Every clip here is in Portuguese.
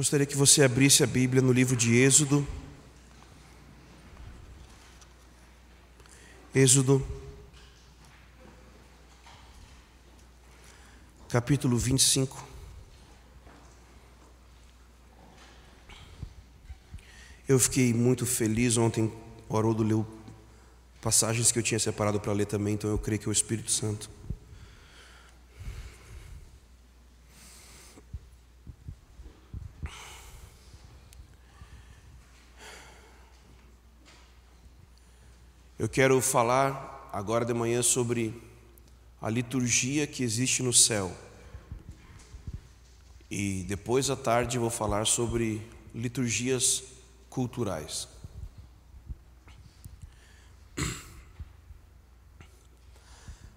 Gostaria que você abrisse a Bíblia no livro de Êxodo. Êxodo, capítulo 25. Eu fiquei muito feliz ontem, o Haroldo leu passagens que eu tinha separado para ler também, então eu creio que é o Espírito Santo. Eu quero falar agora de manhã sobre a liturgia que existe no céu. E depois à tarde vou falar sobre liturgias culturais.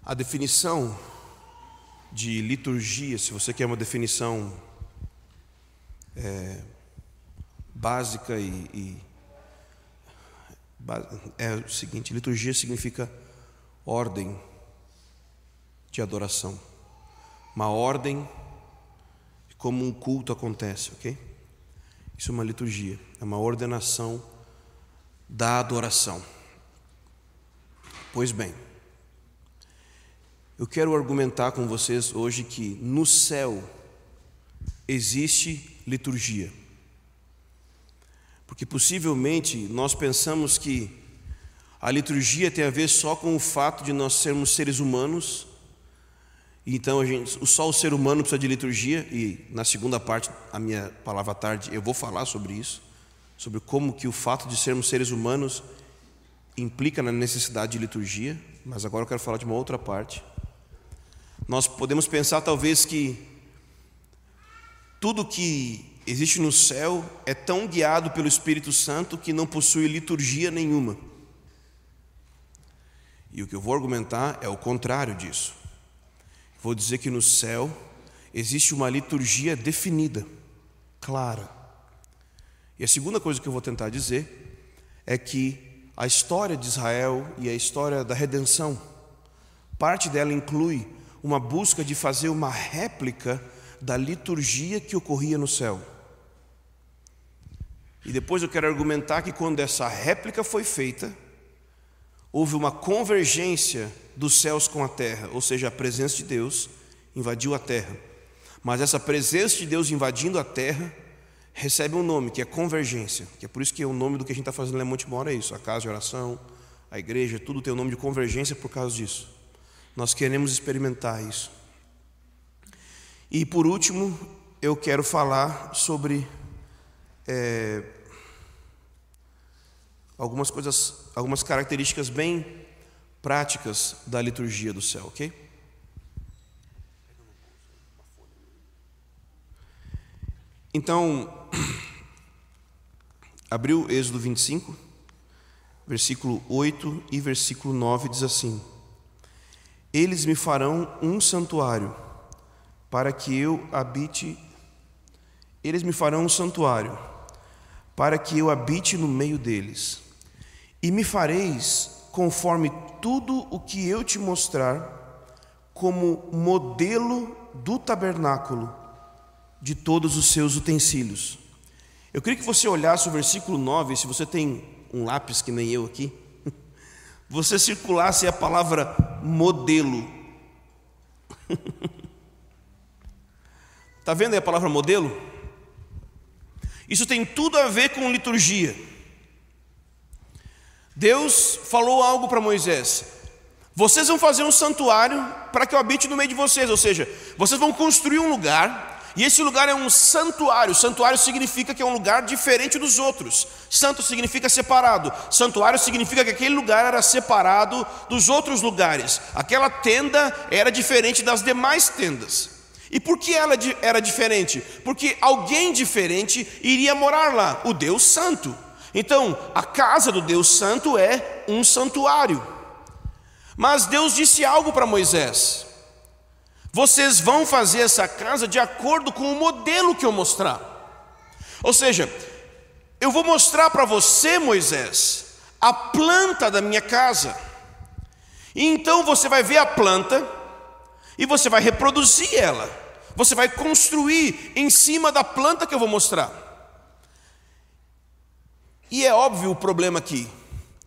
A definição de liturgia, se você quer uma definição é, básica e, e é o seguinte: liturgia significa ordem de adoração, uma ordem de como um culto acontece, ok? Isso é uma liturgia, é uma ordenação da adoração. Pois bem, eu quero argumentar com vocês hoje que no céu existe liturgia. Porque possivelmente nós pensamos que a liturgia tem a ver só com o fato de nós sermos seres humanos. Então gente, só o ser humano precisa de liturgia e na segunda parte, a minha palavra à tarde, eu vou falar sobre isso, sobre como que o fato de sermos seres humanos implica na necessidade de liturgia, mas agora eu quero falar de uma outra parte. Nós podemos pensar talvez que tudo que existe no céu é tão guiado pelo Espírito Santo que não possui liturgia nenhuma. E o que eu vou argumentar é o contrário disso. Vou dizer que no céu existe uma liturgia definida, clara. E a segunda coisa que eu vou tentar dizer é que a história de Israel e a história da redenção, parte dela inclui uma busca de fazer uma réplica da liturgia que ocorria no céu. E depois eu quero argumentar que quando essa réplica foi feita, houve uma convergência dos céus com a terra, ou seja, a presença de Deus invadiu a terra. Mas essa presença de Deus invadindo a terra recebe um nome, que é convergência, que é por isso que o nome do que a gente está fazendo em Monte Mora é isso, a casa de oração, a igreja, tudo tem o nome de convergência por causa disso. Nós queremos experimentar isso. E por último, eu quero falar sobre é, algumas coisas, algumas características bem práticas da liturgia do céu, ok? Então, abriu Êxodo 25, versículo 8 e versículo 9 diz assim: Eles me farão um santuário para que eu habite. Eles me farão um santuário para que eu habite no meio deles. E me fareis conforme tudo o que eu te mostrar, como modelo do tabernáculo, de todos os seus utensílios. Eu queria que você olhasse o versículo 9, se você tem um lápis que nem eu aqui, você circulasse a palavra modelo. Está vendo aí a palavra modelo? Isso tem tudo a ver com liturgia. Deus falou algo para Moisés: vocês vão fazer um santuário para que eu habite no meio de vocês, ou seja, vocês vão construir um lugar, e esse lugar é um santuário. Santuário significa que é um lugar diferente dos outros. Santo significa separado. Santuário significa que aquele lugar era separado dos outros lugares. Aquela tenda era diferente das demais tendas. E por que ela era diferente? Porque alguém diferente iria morar lá, o Deus Santo. Então, a casa do Deus Santo é um santuário. Mas Deus disse algo para Moisés: Vocês vão fazer essa casa de acordo com o modelo que eu mostrar. Ou seja, eu vou mostrar para você, Moisés, a planta da minha casa. E então você vai ver a planta e você vai reproduzir ela. Você vai construir em cima da planta que eu vou mostrar. E é óbvio o problema aqui.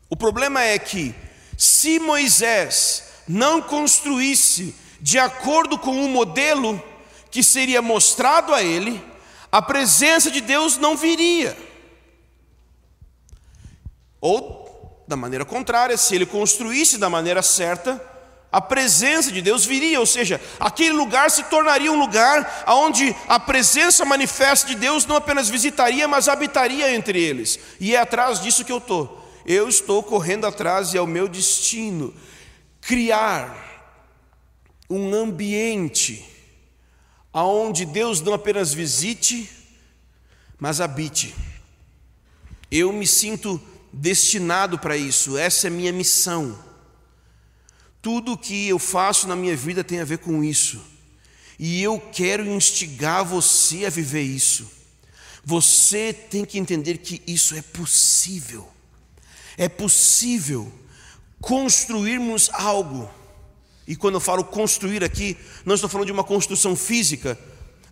O problema é que, se Moisés não construísse de acordo com o modelo que seria mostrado a ele, a presença de Deus não viria. Ou, da maneira contrária, se ele construísse da maneira certa, a presença de Deus viria, ou seja, aquele lugar se tornaria um lugar onde a presença manifesta de Deus não apenas visitaria, mas habitaria entre eles. E é atrás disso que eu estou. Eu estou correndo atrás e é o meu destino criar um ambiente aonde Deus não apenas visite, mas habite. Eu me sinto destinado para isso, essa é minha missão. Tudo que eu faço na minha vida tem a ver com isso. E eu quero instigar você a viver isso. Você tem que entender que isso é possível. É possível construirmos algo. E quando eu falo construir aqui, não estou falando de uma construção física,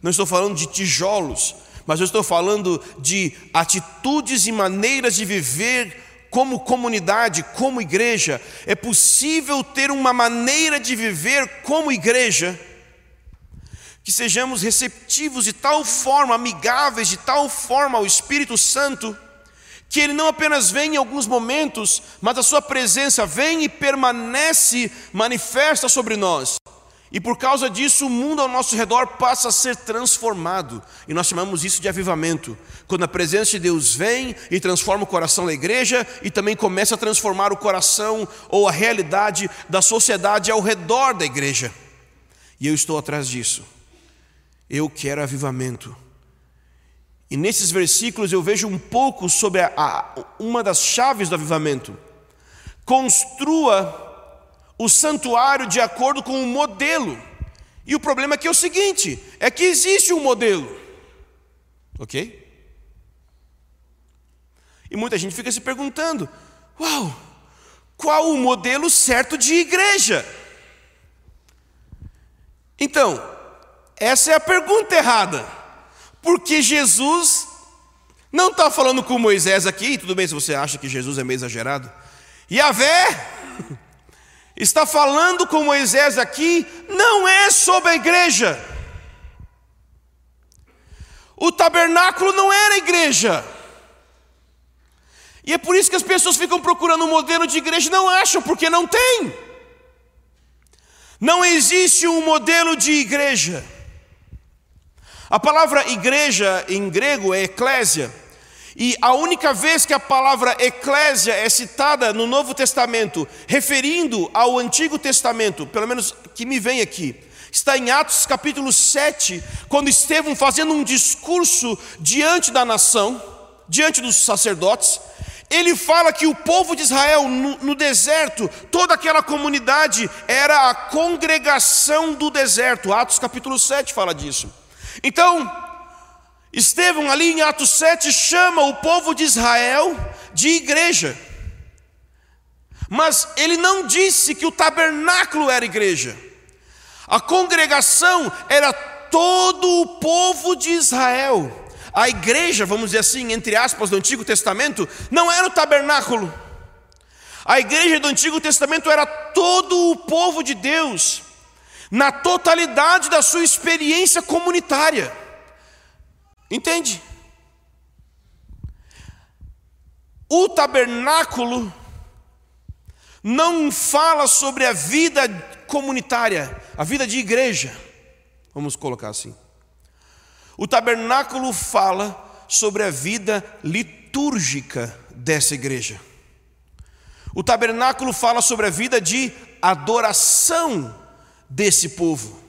não estou falando de tijolos, mas eu estou falando de atitudes e maneiras de viver como comunidade, como igreja, é possível ter uma maneira de viver como igreja, que sejamos receptivos de tal forma, amigáveis de tal forma ao Espírito Santo, que Ele não apenas vem em alguns momentos, mas a Sua presença vem e permanece, manifesta sobre nós. E por causa disso, o mundo ao nosso redor passa a ser transformado. E nós chamamos isso de avivamento. Quando a presença de Deus vem e transforma o coração da igreja e também começa a transformar o coração ou a realidade da sociedade ao redor da igreja. E eu estou atrás disso. Eu quero avivamento. E nesses versículos eu vejo um pouco sobre a, a, uma das chaves do avivamento. Construa o santuário de acordo com um modelo. E o problema aqui é o seguinte: é que existe um modelo. Ok? E muita gente fica se perguntando: uau, qual o modelo certo de igreja? Então, essa é a pergunta errada, porque Jesus não está falando com Moisés aqui, tudo bem se você acha que Jesus é meio exagerado, Yahvé está falando com Moisés aqui não é sobre a igreja. O tabernáculo não era igreja. E é por isso que as pessoas ficam procurando um modelo de igreja e não acham, porque não tem. Não existe um modelo de igreja. A palavra igreja em grego é eclésia. E a única vez que a palavra eclésia é citada no Novo Testamento, referindo ao Antigo Testamento, pelo menos que me vem aqui, está em Atos capítulo 7, quando Estevão fazendo um discurso diante da nação, diante dos sacerdotes, ele fala que o povo de Israel no, no, deserto, toda aquela comunidade era a congregação do deserto. Atos capítulo 7 fala disso. Então, Estevão, ali em Atos 7, chama o povo de Israel de igreja. Mas ele não disse que o tabernáculo era igreja. A congregação era todo o povo de Israel. A igreja, vamos dizer assim, entre aspas, do Antigo Testamento, não era o tabernáculo. A igreja do Antigo Testamento era todo o povo de Deus, na totalidade da sua experiência comunitária. Entende? O tabernáculo não fala sobre a vida comunitária, a vida de igreja, vamos colocar assim. O tabernáculo fala sobre a vida litúrgica dessa igreja. O tabernáculo fala sobre a vida de adoração desse povo.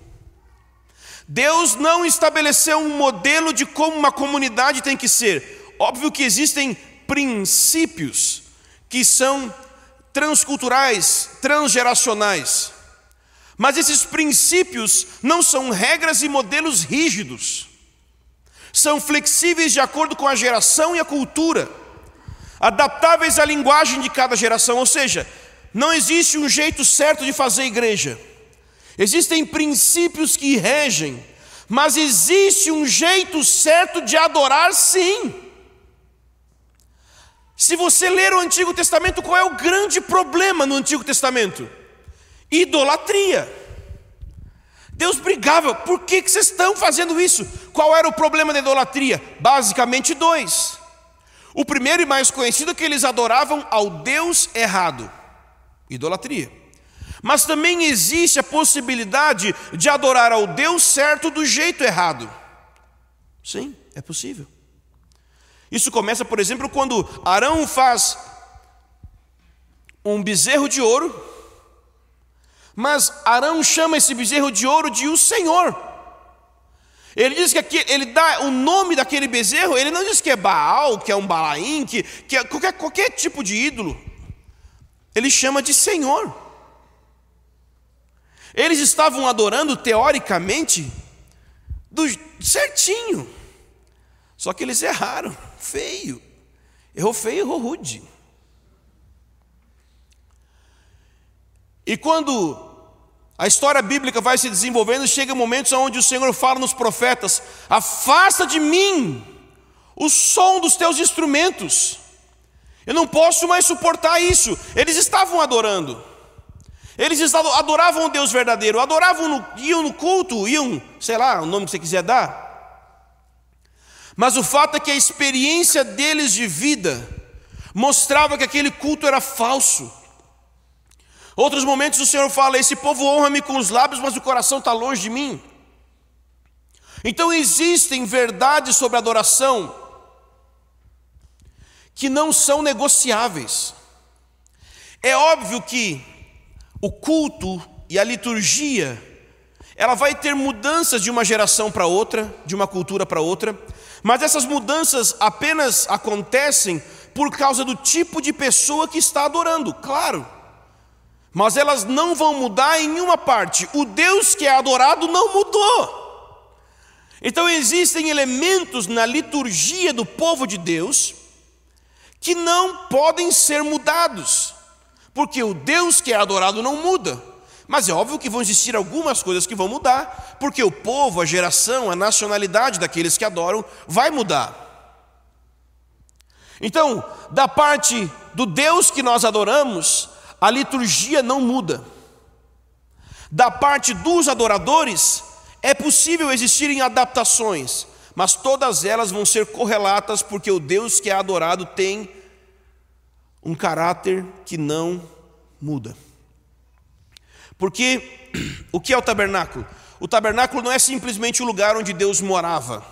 Deus não estabeleceu um modelo de como uma comunidade tem que ser. Óbvio que existem princípios que são transculturais, transgeracionais. Mas esses princípios não são regras e modelos rígidos. São flexíveis de acordo com a geração e a cultura, adaptáveis à linguagem de cada geração, ou seja, não existe um jeito certo de fazer igreja. Existem princípios que regem, Mas existe um jeito certo de adorar, sim. Se você ler o Antigo Testamento, qual é o grande problema no Antigo Testamento? Idolatria. Deus brigava, por que, que vocês estão fazendo isso? Qual era o problema da idolatria? Basicamente dois. O primeiro e mais conhecido é que eles adoravam ao Deus errado idolatria. Mas também existe a possibilidade de adorar ao Deus certo do jeito errado. Sim, é possível. Isso começa, por exemplo, quando Arão faz um bezerro de ouro, mas Arão chama esse bezerro de ouro de o Senhor. Ele diz que aqui, ele dá o nome daquele bezerro, ele não diz que é Baal, que é um Balaim, que, que é qualquer, qualquer tipo de ídolo. Ele chama de Senhor. Eles estavam adorando teoricamente do certinho. Só que eles erraram, feio. Errou feio, errou rude. E quando a história bíblica vai se desenvolvendo, chega momentos onde o Senhor fala nos profetas: Afasta de mim o som dos teus instrumentos. Eu não posso mais suportar isso. Eles estavam adorando. Eles adoravam o Deus verdadeiro, adoravam, no, iam no culto, iam, sei lá, o nome que você quiser dar. Mas o fato é que a experiência deles de vida mostrava que aquele culto era falso. Outros momentos o Senhor fala: Esse povo honra-me com os lábios, mas o coração está longe de mim. Então existem verdades sobre adoração que não são negociáveis. É óbvio que o culto e a liturgia, ela vai ter mudanças de uma geração para outra, de uma cultura para outra, mas essas mudanças apenas acontecem por causa do tipo de pessoa que está adorando, claro. Mas elas não vão mudar em nenhuma parte. O Deus que é adorado não mudou. Então existem elementos na liturgia do povo de Deus que não podem ser mudados, porque o Deus que é adorado não muda. Mas é óbvio que vão existir algumas coisas que vão mudar, porque o povo, a geração, a nacionalidade daqueles que adoram vai mudar. Então, da parte do Deus que nós adoramos, a liturgia não muda. Da parte dos adoradores, é possível existirem adaptações, mas todas elas vão ser correlatas, porque o Deus que é adorado tem um caráter que não muda. Porque o que é o tabernáculo? O tabernáculo não é simplesmente o lugar onde Deus morava.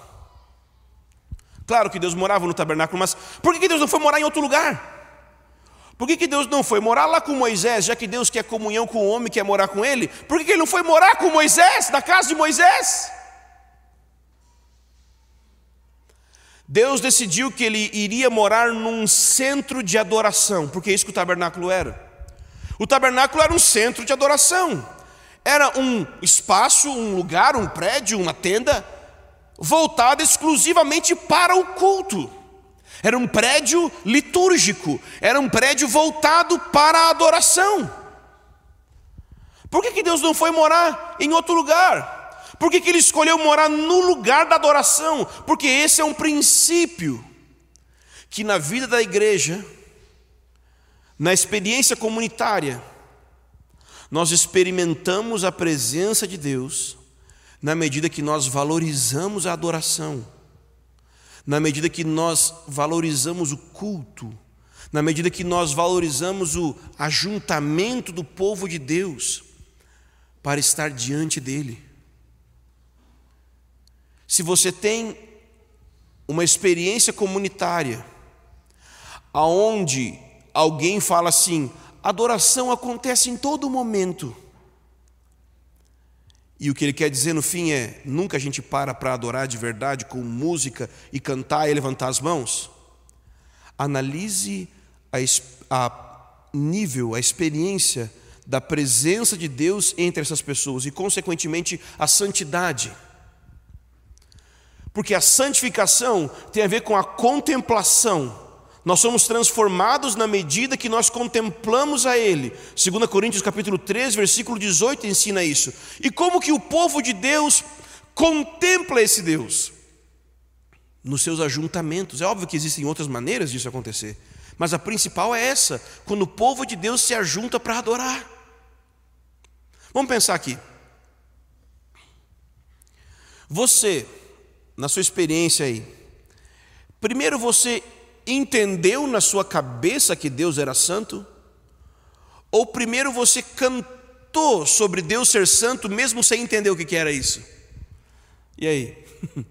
Claro que Deus morava no tabernáculo, mas por que Deus não foi morar em outro lugar? Por que Deus não foi morar lá com Moisés, já que Deus quer comunhão com o homem, quer morar com ele? Por que Ele não foi morar com Moisés, na casa de Moisés? Deus decidiu que ele iria morar num centro de adoração, porque é isso que o tabernáculo era. O tabernáculo era um centro de adoração, era um espaço, um lugar, um prédio, uma tenda, voltado exclusivamente para o culto. Era um prédio litúrgico, era um prédio voltado para a adoração. Por que, que Deus não foi morar em outro lugar? Por que, que ele escolheu morar no lugar da adoração? Porque esse é um princípio que na vida da igreja, na experiência comunitária, nós experimentamos a presença de Deus na medida que nós valorizamos a adoração, na medida que nós valorizamos o culto, na medida que nós valorizamos o ajuntamento do povo de Deus para estar diante dEle. Se você tem uma experiência comunitária, aonde alguém fala assim, adoração acontece em todo momento. E o que ele quer dizer no fim é: nunca a gente para para adorar de verdade com música e cantar e levantar as mãos. Analise a, a nível, a experiência da presença de Deus entre essas pessoas e, consequentemente, a santidade. Porque a santificação tem a ver com a contemplação. Nós somos transformados na medida que nós contemplamos a Ele. 2 Coríntios capítulo 3, versículo 18 ensina isso. E como que o povo de Deus contempla esse Deus nos seus ajuntamentos. É óbvio que existem outras maneiras disso acontecer, mas a principal é essa, quando o povo de Deus se ajunta para adorar. Vamos pensar aqui. Você, na sua experiência aí, primeiro você entendeu na sua cabeça que Deus era santo? Ou primeiro você cantou sobre Deus ser santo, mesmo sem entender o que era isso? E aí?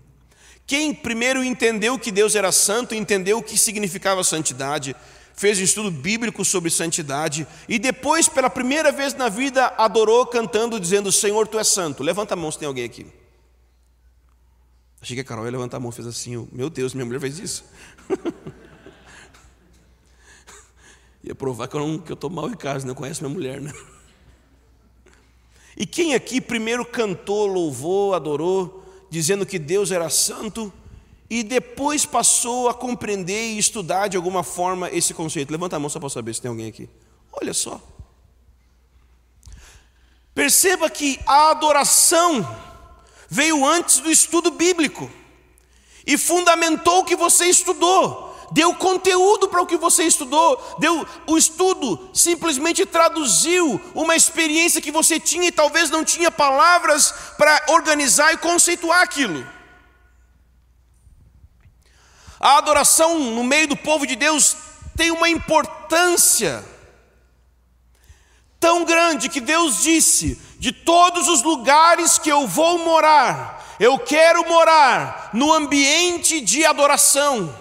Quem primeiro entendeu que Deus era santo, entendeu o que significava santidade, fez um estudo bíblico sobre santidade e depois, pela primeira vez na vida, adorou cantando, dizendo: Senhor, tu és santo. Levanta a mão se tem alguém aqui. Achei que a Carol ia levantar a mão, fez assim: Meu Deus, minha mulher fez isso. ia provar que eu estou mal em casa, não conhece minha mulher, né? E quem aqui primeiro cantou, louvou, adorou, dizendo que Deus era santo, e depois passou a compreender e estudar de alguma forma esse conceito? Levanta a mão só para saber se tem alguém aqui. Olha só. Perceba que a adoração veio antes do estudo bíblico e fundamentou o que você estudou deu conteúdo para o que você estudou, deu o estudo simplesmente traduziu uma experiência que você tinha e talvez não tinha palavras para organizar e conceituar aquilo. A adoração no meio do povo de Deus tem uma importância tão grande que Deus disse: de todos os lugares que eu vou morar, eu quero morar no ambiente de adoração.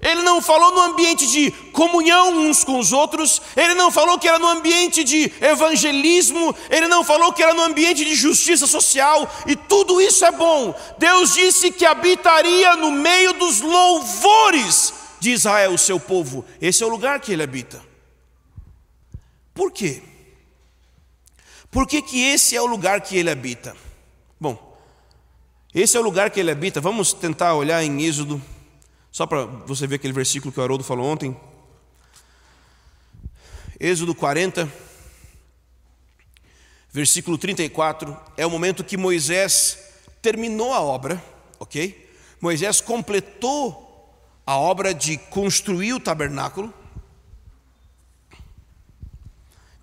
Ele não falou no ambiente de comunhão uns com os outros, ele não falou que era no ambiente de evangelismo, ele não falou que era no ambiente de justiça social, e tudo isso é bom. Deus disse que habitaria no meio dos louvores de Israel, o seu povo. Esse é o lugar que ele habita. Por quê? Por que, que esse é o lugar que ele habita? Bom, esse é o lugar que ele habita. Vamos tentar olhar em Êxodo só para você ver aquele versículo que o Haroldo falou ontem. Êxodo 40, versículo 34, é o momento que Moisés terminou a obra, ok? Moisés completou a obra de construir o tabernáculo.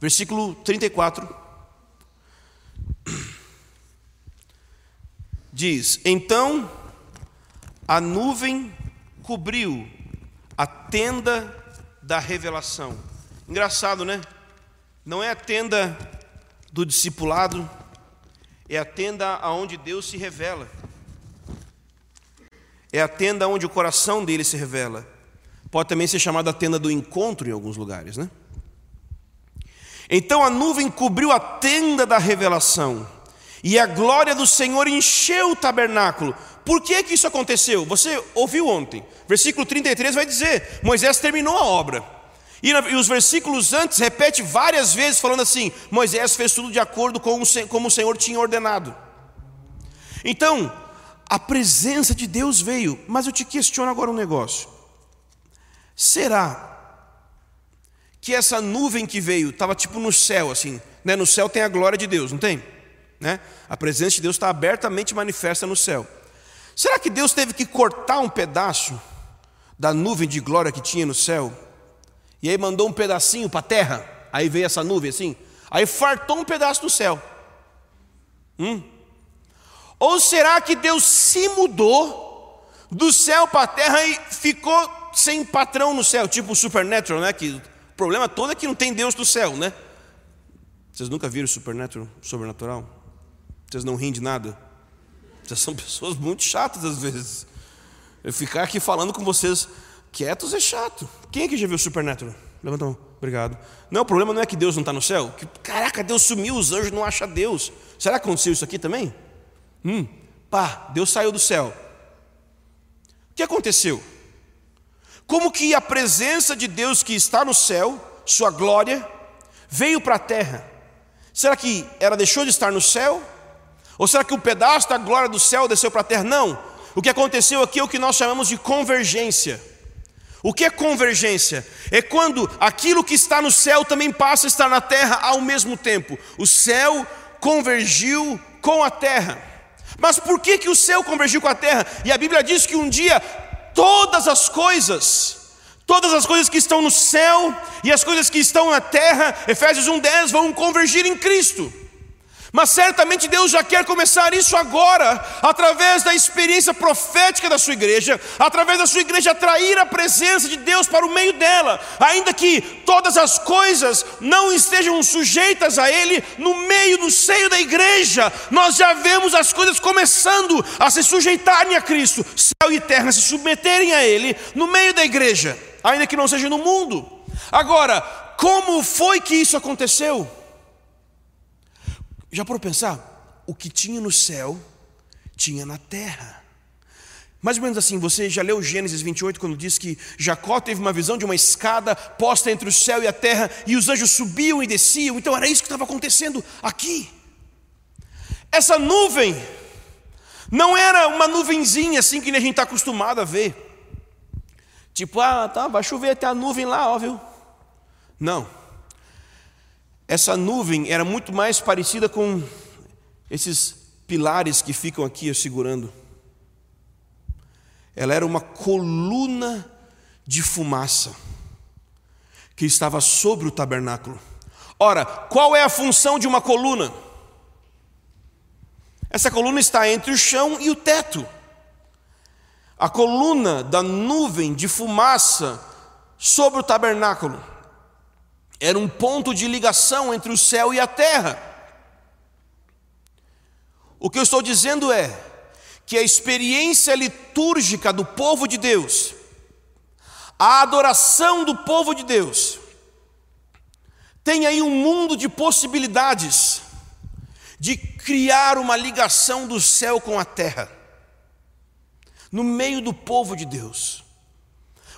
Versículo 34 diz: Então a nuvem cobriu a tenda da revelação. Engraçado, né? Não é a tenda do discipulado, é a tenda aonde Deus se revela. É a tenda onde o coração dele se revela. Pode também ser chamada a tenda do encontro em alguns lugares, né? Então a nuvem cobriu a tenda da revelação, e a glória do Senhor encheu o tabernáculo. Por que, que isso aconteceu? Você ouviu ontem. Versículo 33 vai dizer: Moisés terminou a obra. E, os versículos antes repete várias vezes falando assim: Moisés fez tudo de acordo com o, como o Senhor tinha ordenado. Então, a presença de Deus veio, mas eu te questiono agora um negócio. Será que essa nuvem que veio estava tipo no céu, assim? Né? No céu tem a glória de Deus, não tem? Né? A presença de Deus está abertamente manifesta no céu. Será que Deus teve que cortar um pedaço da nuvem de glória que tinha no céu? E aí mandou um pedacinho para a terra? Aí veio essa nuvem assim? Aí fartou um pedaço do céu. Hum? Ou será que Deus se mudou do céu para a terra e ficou sem patrão no céu, tipo o Supernatural, né? Que o problema todo é que não tem Deus do céu, né? Vocês nunca viram Supernatural, sobrenatural? Vocês não riem de nada? Vocês são pessoas muito chatas às vezes. Eu ficar aqui falando com vocês quietos é chato. Quem é que já viu Supernatural? Levanta a mão. Obrigado. Não, o problema não é que Deus não está no céu. Que, caraca, Deus sumiu, os anjos não acham Deus. Será que aconteceu isso aqui também? Hum, pá, Deus saiu do céu. O que aconteceu? Como que a presença de Deus que está no céu, sua glória, veio para a terra? Será que ela deixou de estar no céu ou será que um pedaço da glória do céu desceu para a terra? Não. O que aconteceu aqui é o que nós chamamos de convergência. O que é convergência? É quando aquilo que está no céu também passa a estar na terra ao mesmo tempo. O céu convergiu com a terra. Mas por que, que o céu convergiu com a terra? E a Bíblia diz que um dia todas as coisas, todas as coisas que estão no céu e as coisas que estão na terra, Efésios 1,10, vão convergir em Cristo. Mas certamente Deus já quer começar isso agora, através da experiência profética da sua igreja, através da sua igreja atrair a presença de Deus para o meio dela, ainda que todas as coisas não estejam sujeitas a Ele, no meio, no seio da igreja, nós já vemos as coisas começando a se sujeitarem a Cristo, céu e terra se submeterem a Ele, no meio da igreja, ainda que não seja no mundo. Agora, como foi que isso aconteceu? Já para pensar? O que tinha no céu, tinha na terra. Mais ou menos assim, você já leu Gênesis 28 quando diz que Jacó teve uma visão de uma escada posta entre o céu e a terra e os anjos subiam e desciam. Então era isso que estava acontecendo aqui. Essa nuvem não era uma nuvenzinha assim que a gente está acostumado a ver. Tipo, ah, tá, vai chover até a nuvem lá, ó, viu? Não. Essa nuvem era muito mais parecida com esses pilares que ficam aqui segurando. Ela era uma coluna de fumaça que estava sobre o tabernáculo. Ora, qual é a função de uma coluna? Essa coluna está entre o chão e o teto. A coluna da nuvem de fumaça sobre o tabernáculo era um ponto de ligação entre o céu e a terra. O que eu estou dizendo é que a experiência litúrgica do povo de Deus, a adoração do povo de Deus, tem aí um mundo de possibilidades de criar uma ligação do céu com a terra, no meio do povo de Deus,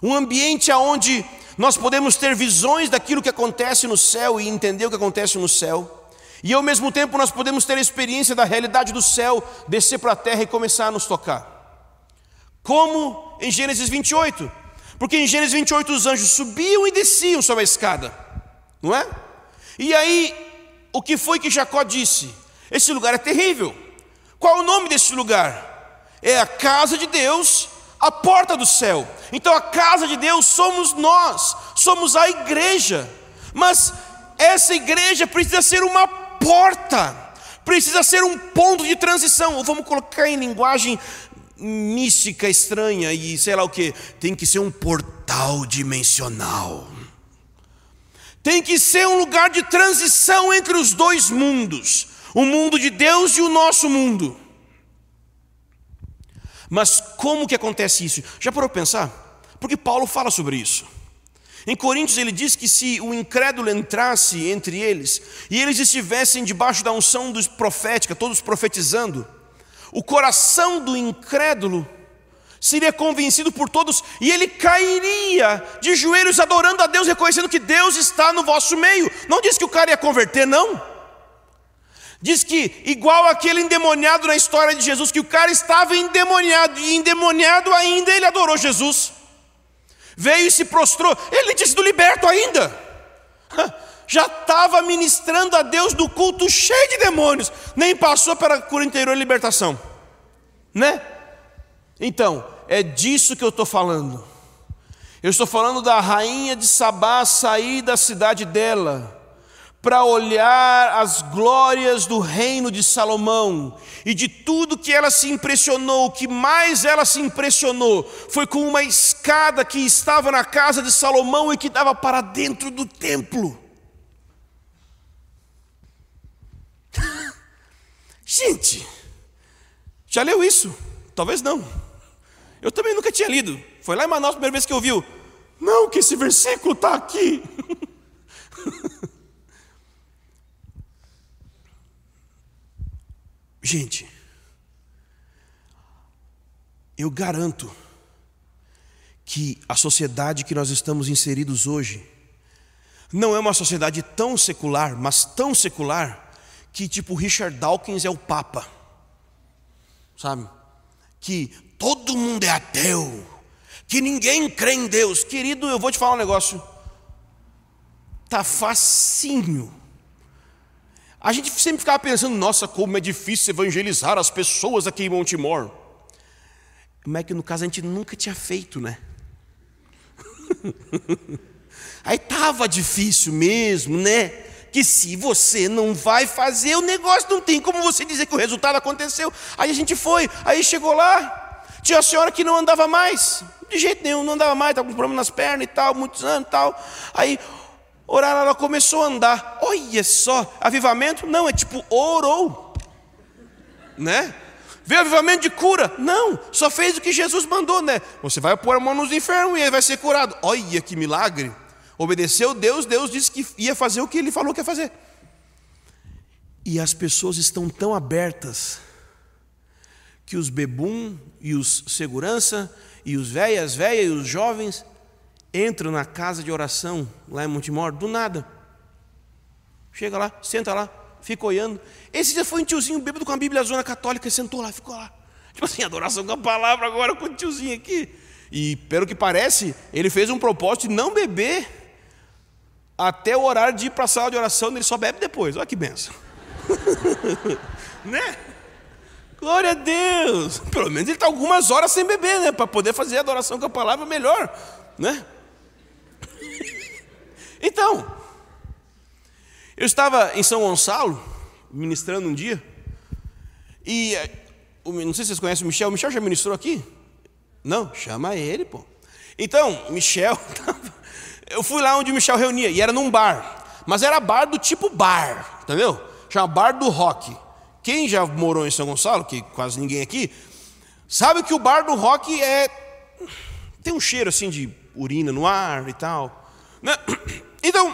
um ambiente onde nós podemos ter visões daquilo que acontece no céu e entender o que acontece no céu. E ao mesmo tempo nós podemos ter a experiência da realidade do céu descer para a terra e começar a nos tocar. Como em Gênesis 28. Porque em Gênesis 28 os anjos subiam e desciam sobre a escada, não é? E aí, o que foi que Jacó disse? Esse lugar é terrível. Qual o nome desse lugar? É a casa de Deus a porta do céu. Então a casa de Deus somos nós, somos a igreja. Mas essa igreja precisa ser uma porta, precisa ser um ponto de transição. Ou vamos colocar em linguagem mística estranha e sei lá o que, tem que ser um portal dimensional. Tem que ser um lugar de transição entre os dois mundos, o mundo de Deus e o nosso mundo. Mas como que acontece isso? Já parou para pensar? Porque Paulo fala sobre isso. Em Coríntios ele diz que se o incrédulo entrasse entre eles e eles estivessem debaixo da unção dos profética, todos profetizando, o coração do incrédulo seria convencido por todos e ele cairia de joelhos adorando a Deus, reconhecendo que Deus está no vosso meio. Não diz que o cara ia converter, não. Diz que, igual aquele endemoniado na história de Jesus, que o cara estava endemoniado, e endemoniado ainda ele adorou Jesus. Veio e se prostrou, ele tinha sido liberto ainda. Já estava ministrando a Deus do culto cheio de demônios, nem passou pela cura interior e libertação, né? Então, é disso que eu estou falando. Eu estou falando da rainha de Sabá sair da cidade dela para olhar as glórias do reino de Salomão e de tudo que ela se impressionou, o que mais ela se impressionou foi com uma escada que estava na casa de Salomão e que dava para dentro do templo. Gente, já leu isso? Talvez não. Eu também nunca tinha lido. Foi lá em Manaus a primeira vez que eu vi. Não, que esse versículo está aqui. Gente, eu garanto que a sociedade que nós estamos inseridos hoje não é uma sociedade tão secular, mas tão secular, que tipo Richard Dawkins é o Papa, sabe? Que todo mundo é ateu, que ninguém crê em Deus. Querido, eu vou te falar um negócio. Tá facinho A gente sempre ficava pensando, nossa, como é difícil evangelizar as pessoas aqui em Montemor. Mas é que no caso a gente nunca tinha feito, né? Aí estava difícil mesmo, né? Que se você não vai fazer, o negócio não tem como você dizer que o resultado aconteceu. Aí a gente foi, aí chegou lá, tinha a senhora que não andava mais, de jeito nenhum, não andava mais, estava com problema nas pernas e tal, muitos anos e tal. Aí oraram, ela começou a andar. Olha só, avivamento? Não, é tipo orou, né? Veio avivamento de cura? Não, só fez o que Jesus mandou, né? Você vai pôr a mão nos enfermos e ele vai ser curado. Olha que milagre! Obedeceu Deus, Deus disse que ia fazer o que ele falou que ia fazer. E as pessoas estão tão abertas que os bebum e os segurança e os velhas, velhas e os jovens entram na casa de oração lá em Montemor do nada. Chega lá, senta lá, fica olhando. Esse dia foi um tiozinho bêbado com a Bíblia Zona Católica, sentou lá, ficou lá. Tipo assim, adoração com a palavra agora com o tiozinho aqui. E pelo que parece, ele fez um propósito de não beber até o horário de ir para a sala de oração, ele só bebe depois. Olha que benção. né? Glória a Deus. Pelo menos ele está algumas horas sem beber, né? Para poder fazer a adoração com a palavra melhor, né? Então, eu estava em São Gonçalo, ministrando um dia, e eh, não sei se vocês conhecem o Michel. O Michel já ministrou aqui? Não? Chama ele, pô. Então, Michel Eu fui lá onde o Michel reunia, e era num bar. Mas era bar do tipo bar, entendeu? Chama bar do rock. Quem já morou em São Gonçalo, que quase ninguém aqui, sabe que o bar do rock é. tem um cheiro assim de urina no ar e tal. Né? Então,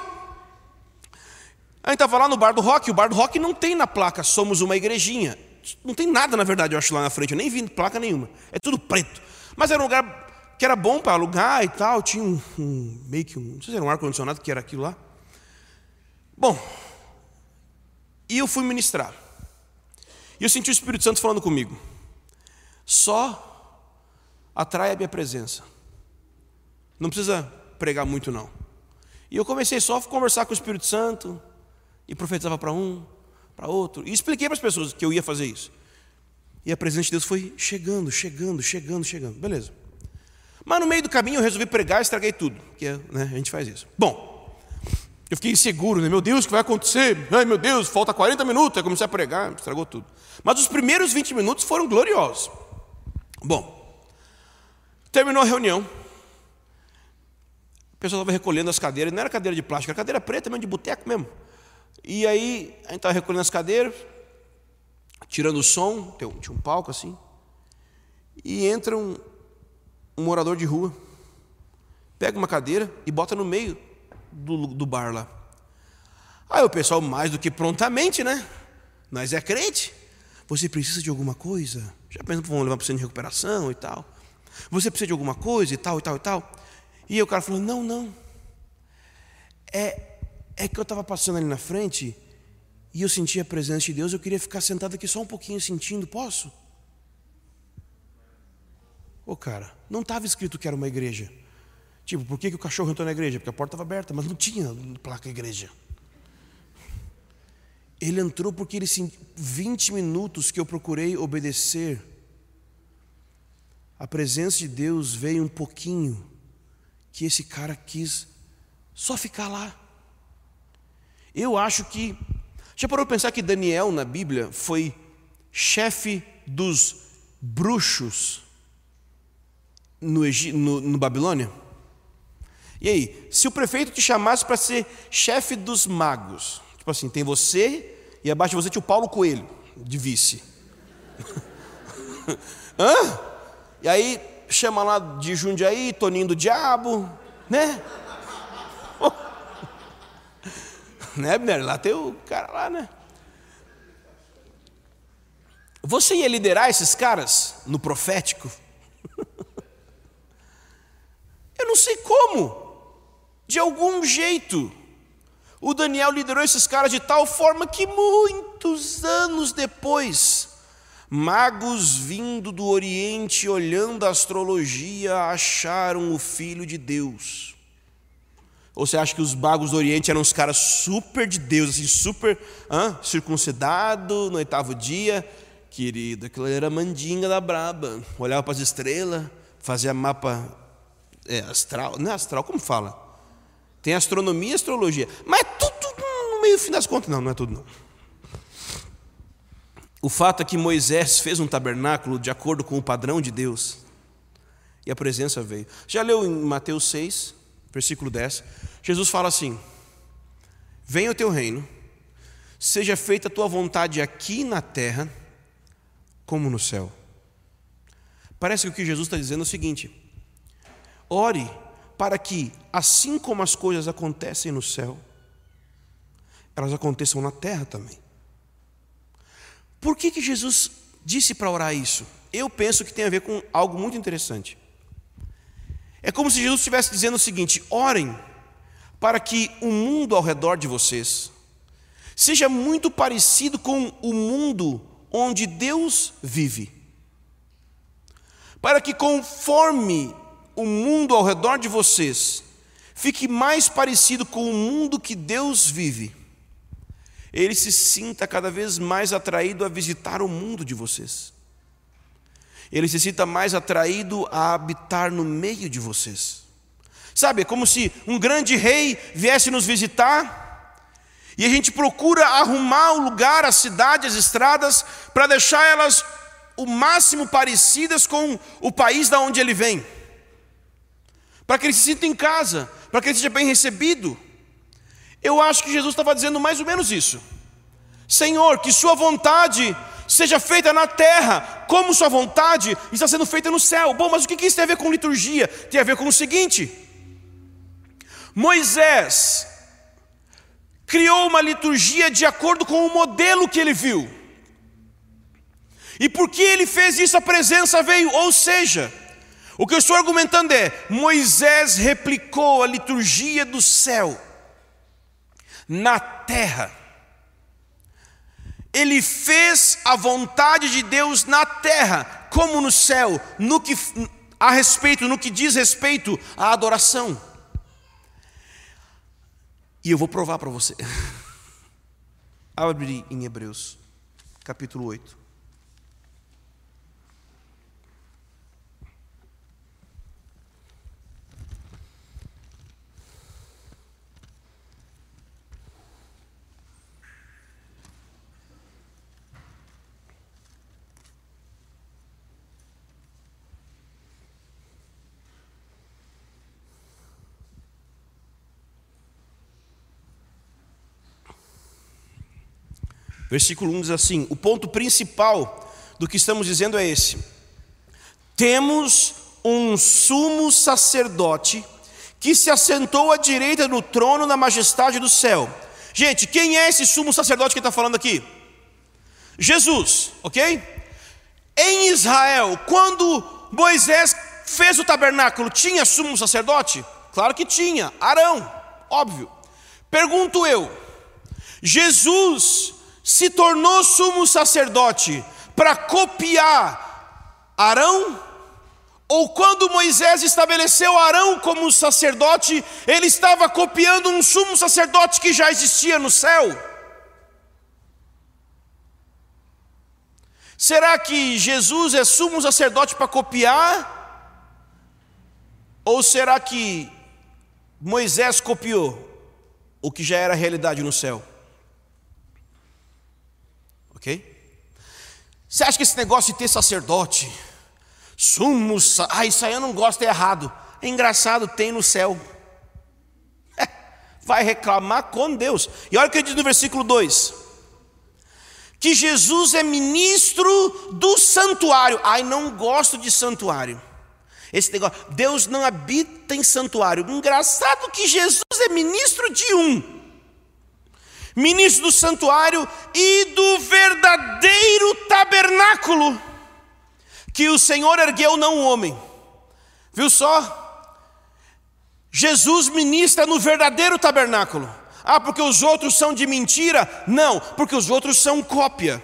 a gente estava lá no bar do rock, o bar do rock não tem na placa somos uma igrejinha. Não tem nada, na verdade, eu acho lá na frente, eu nem vi placa nenhuma. É tudo preto. Mas era um lugar que era bom para alugar e tal, tinha um, um, meio que um, não sei se era um ar-condicionado que era aquilo lá. Bom, e eu fui ministrar. E eu senti o Espírito Santo falando comigo. Só atrai a minha presença. Não precisa pregar muito, não. E eu comecei só a conversar com o Espírito Santo, e profetizava para um, para outro, e expliquei para as pessoas que eu ia fazer isso. E a presença de Deus foi chegando, chegando, chegando, chegando. Beleza. Mas no meio do caminho eu resolvi pregar e estraguei tudo, que é, né, a gente faz isso. Bom, eu fiquei inseguro, né? Meu Deus, o que vai acontecer? Ai, meu Deus, falta 40 minutos. Aí comecei a pregar, estragou tudo. Mas os primeiros 20 minutos foram gloriosos. Bom, terminou a reunião. Pessoal estava recolhendo as cadeiras, não era cadeira de plástico, era cadeira preta mesmo, de boteco mesmo. E aí, a gente estava recolhendo as cadeiras, tirando o som, tinha um palco assim, e entra um, um morador de rua, pega uma cadeira e bota no meio do, do bar lá. Aí o pessoal, mais do que prontamente, né? Nós é crente. Você precisa de alguma coisa? Já pensou, vamos levar para o centro de recuperação e tal. Você precisa de alguma coisa e tal, e tal, e tal. E o cara falou: Não, não. É, é que eu estava passando ali na frente e eu senti a presença de Deus. Eu queria ficar sentado aqui só um pouquinho sentindo. Posso? Ô cara, não estava escrito que era uma igreja. Tipo, por que, que o cachorro entrou na igreja? Porque a porta estava aberta, mas não tinha placa igreja. Ele entrou porque ele 20 minutos que eu procurei obedecer. A presença de Deus veio um pouquinho que esse cara quis só ficar lá. Eu acho que já parou para pensar que Daniel na Bíblia foi chefe dos bruxos no, no, no Babilônia? E aí, se o prefeito te chamasse para ser chefe dos magos, tipo assim, tem você e abaixo de você tinha o Paulo Coelho, de vice. Hã? E aí chama lá de Jundiaí, Toninho do Diabo, né? né, Abner? Lá tem o cara lá, né? Você ia liderar esses caras no profético? Eu não sei como. De algum jeito, o Daniel liderou esses caras de tal forma que muitos anos depois, magos vindo do Oriente olhando a astrologia acharam o Filho de Deus. Ou você acha que os magos do Oriente eram uns caras super de Deus, assim, super circuncidado no oitavo dia? Querido, aquilo era mandinga da braba. Olhava para as estrelas, fazia mapa é, astral. Não é astral, como fala? Tem astronomia e astrologia. Mas é tudo no meio, fim das contas. Não, não é tudo não. O fato é que Moisés fez um tabernáculo de acordo com o padrão de Deus. E a presença veio. Já leu em Mateus 6, versículo 10? Jesus fala assim: Venha o teu reino, seja feita a tua vontade aqui na terra, como no céu. Parece que o que Jesus está dizendo é o seguinte: ore para que, assim como as coisas acontecem no céu, elas aconteçam na terra também. Por que, que Jesus disse para orar isso? Eu penso que tem a ver com algo muito interessante. É como se Jesus estivesse dizendo o seguinte: orem para que o mundo ao redor de vocês seja muito parecido com o mundo onde Deus vive. Para que conforme o mundo ao redor de vocês fique mais parecido com o mundo que Deus vive, ele se sinta cada vez mais atraído a visitar o mundo de vocês ele se sinta mais atraído a habitar no meio de vocês. Sabe, é como se um grande rei viesse nos visitar e a gente procura arrumar o lugar, a cidade, as estradas, para deixar elas o máximo parecidas com o país da onde ele vem. Para que ele se sinta em casa, para que ele seja bem recebido. Eu acho que Jesus estava dizendo mais ou menos isso. Senhor, que Sua vontade seja feita na terra, como Sua vontade está sendo feita no céu. Bom, mas o que isso tem a ver com liturgia? Tem a ver com o seguinte: Moisés criou uma liturgia de acordo com o modelo que ele viu. E porque ele fez isso, a presença veio. Ou seja, o que eu estou argumentando é: Moisés replicou a liturgia do céu na terra ele fez a vontade de Deus na terra, como no céu, no que a respeito, no que diz respeito à adoração. E eu vou provar para você. Abre em Hebreus, capítulo 8. Versículo 1 diz assim: o ponto principal do que estamos dizendo é esse: temos um sumo sacerdote que se assentou à direita do trono na majestade do céu. Gente, quem é esse sumo sacerdote que está falando aqui? Jesus, ok? Em Israel, quando Moisés fez o tabernáculo, tinha sumo sacerdote? Claro que tinha, Arão, óbvio. Pergunto eu, Jesus se tornou sumo sacerdote para copiar Arão? Ou quando Moisés estabeleceu Arão como sacerdote, ele estava copiando um sumo sacerdote que já existia no céu? Será que Jesus é sumo sacerdote para copiar? Ou será que Moisés copiou o que já era realidade no céu? Ok? Você acha que esse negócio de ter sacerdote, sumo, ah, isso aí eu não gosto, é errado. É engraçado, tem no céu. É, vai reclamar com Deus. E olha o que ele diz no versículo 2: que Jesus é ministro do santuário. Ai, não gosto de santuário. Esse negócio, Deus não habita em santuário. Engraçado que Jesus é ministro de um ministro do santuário e do verdadeiro tabernáculo que o Senhor ergueu, não o homem. Viu só? Jesus ministra no verdadeiro tabernáculo. Ah, porque os outros são de mentira? Não, porque os outros são cópia.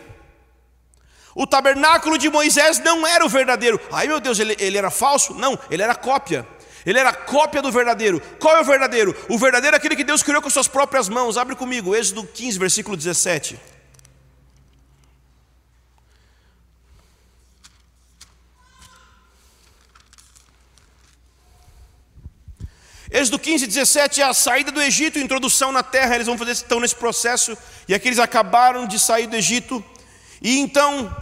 O tabernáculo de Moisés não era o verdadeiro. Ai meu Deus, ele, ele era falso? Não, ele era cópia. Ele era cópia do verdadeiro. Qual é o verdadeiro? O verdadeiro é aquele que Deus criou com suas próprias mãos. Abre comigo, Êxodo 15, versículo 17. Êxodo 15, 17 é a saída do Egito, introdução na terra. Eles vão fazer, estão nesse processo. E aqui eles acabaram de sair do Egito. E então,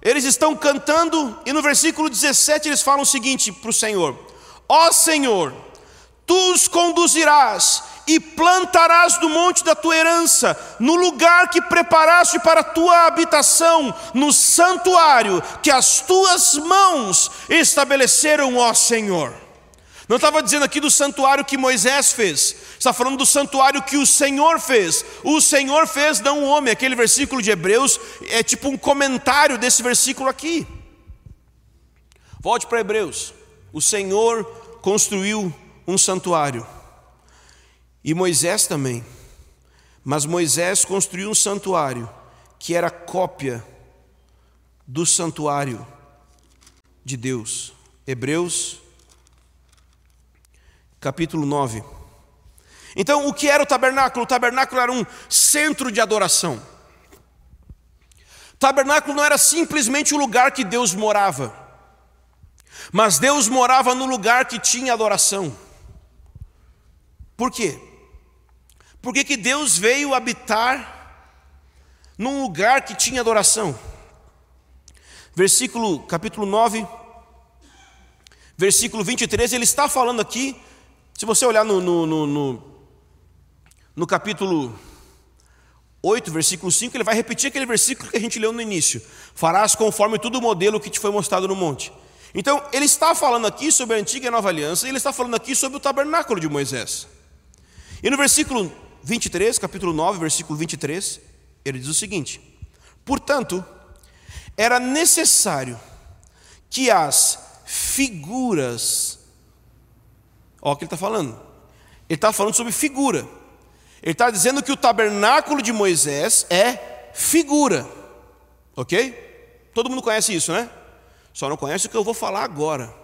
eles estão cantando. E no versículo 17 eles falam o seguinte para o Senhor: Ó Senhor, tu os conduzirás e plantarás do monte da tua herança, no lugar que preparaste para a tua habitação, no santuário que as tuas mãos estabeleceram, ó Senhor. Não estava dizendo aqui do santuário que Moisés fez, está falando do santuário que o Senhor fez. O Senhor fez, não o homem. Aquele versículo de Hebreus é tipo um comentário desse versículo aqui. Volte para Hebreus. O Senhor construiu um santuário, e Moisés também. Mas Moisés construiu um santuário que era cópia do santuário de Deus. Hebreus capítulo 9. Então, o que era o tabernáculo? O tabernáculo era um centro de adoração. Tabernáculo não era simplesmente o lugar que Deus morava, mas Deus morava no lugar que tinha adoração. Por quê? Porque que Deus veio habitar num lugar que tinha adoração. Versículo, capítulo 9, versículo 23, ele está falando aqui se você olhar no, no, no, no, no capítulo 8, versículo 5, ele vai repetir aquele versículo que a gente leu no início: Farás conforme todo o modelo que te foi mostrado no monte. Então, ele está falando aqui sobre a antiga e nova aliança, e ele está falando aqui sobre o tabernáculo de Moisés. E no versículo 23, capítulo 9, versículo 23, ele diz o seguinte: Portanto, era necessário que as figuras Olha o que ele está falando. Ele está falando sobre figura. Ele está dizendo que o tabernáculo de Moisés é figura. Ok? Todo mundo conhece isso, né? Só não conhece o que eu vou falar agora.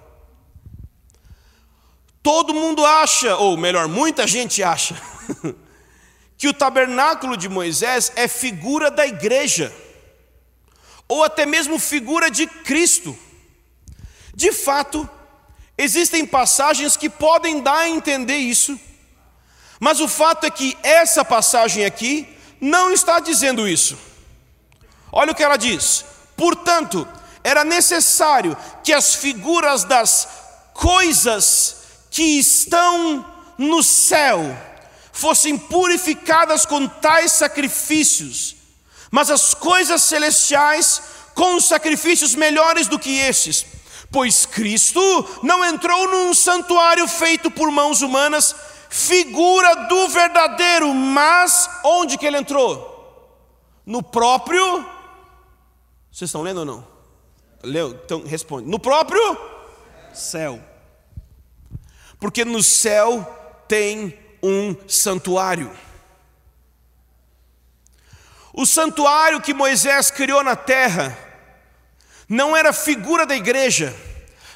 Todo mundo acha, ou melhor, muita gente acha, que o tabernáculo de Moisés é figura da igreja, ou até mesmo figura de Cristo. De fato, Existem passagens que podem dar a entender isso, mas o fato é que essa passagem aqui não está dizendo isso. Olha o que ela diz: portanto, era necessário que as figuras das coisas que estão no céu fossem purificadas com tais sacrifícios, mas as coisas celestiais com sacrifícios melhores do que estes Pois Cristo não entrou num santuário feito por mãos humanas, figura do verdadeiro, mas onde que ele entrou? No próprio. Vocês estão lendo ou não? Leu? Então responde. No próprio céu. Porque no céu tem um santuário. O santuário que Moisés criou na terra não era figura da igreja,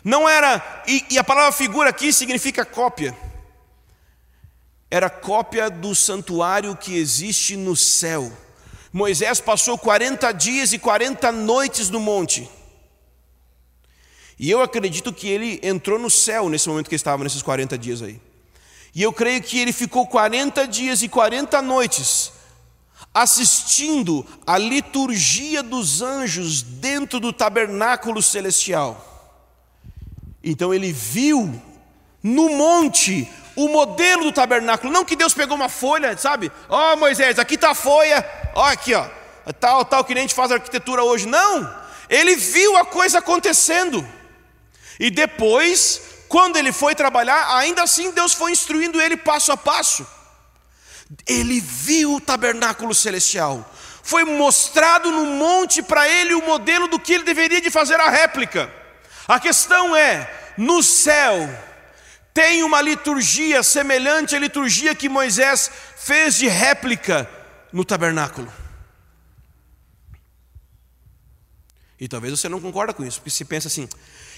não era, e, e, a palavra figura aqui significa cópia, era cópia do santuário que existe no céu. Moisés passou 40 dias e 40 noites no monte. E eu acredito que ele entrou no céu nesse momento que estava, nesses 40 dias aí. E eu creio que ele ficou 40 dias e 40 noites assistindo a liturgia dos anjos dentro do tabernáculo celestial. Então ele viu no monte o modelo do tabernáculo, não que Deus pegou uma folha, sabe? Ó oh, Moisés, aqui está a folha, ó aqui, ó, tal, tal que nem a gente faz arquitetura hoje. Não, ele viu a coisa acontecendo. E depois, quando ele foi trabalhar, ainda assim Deus foi instruindo ele passo a passo. Ele viu o tabernáculo celestial. Foi mostrado no monte para ele o modelo do que ele deveria de fazer a réplica. A questão é, no céu tem uma liturgia semelhante à liturgia que Moisés fez de réplica no tabernáculo. E talvez você não concorda com isso, porque se pensa assim: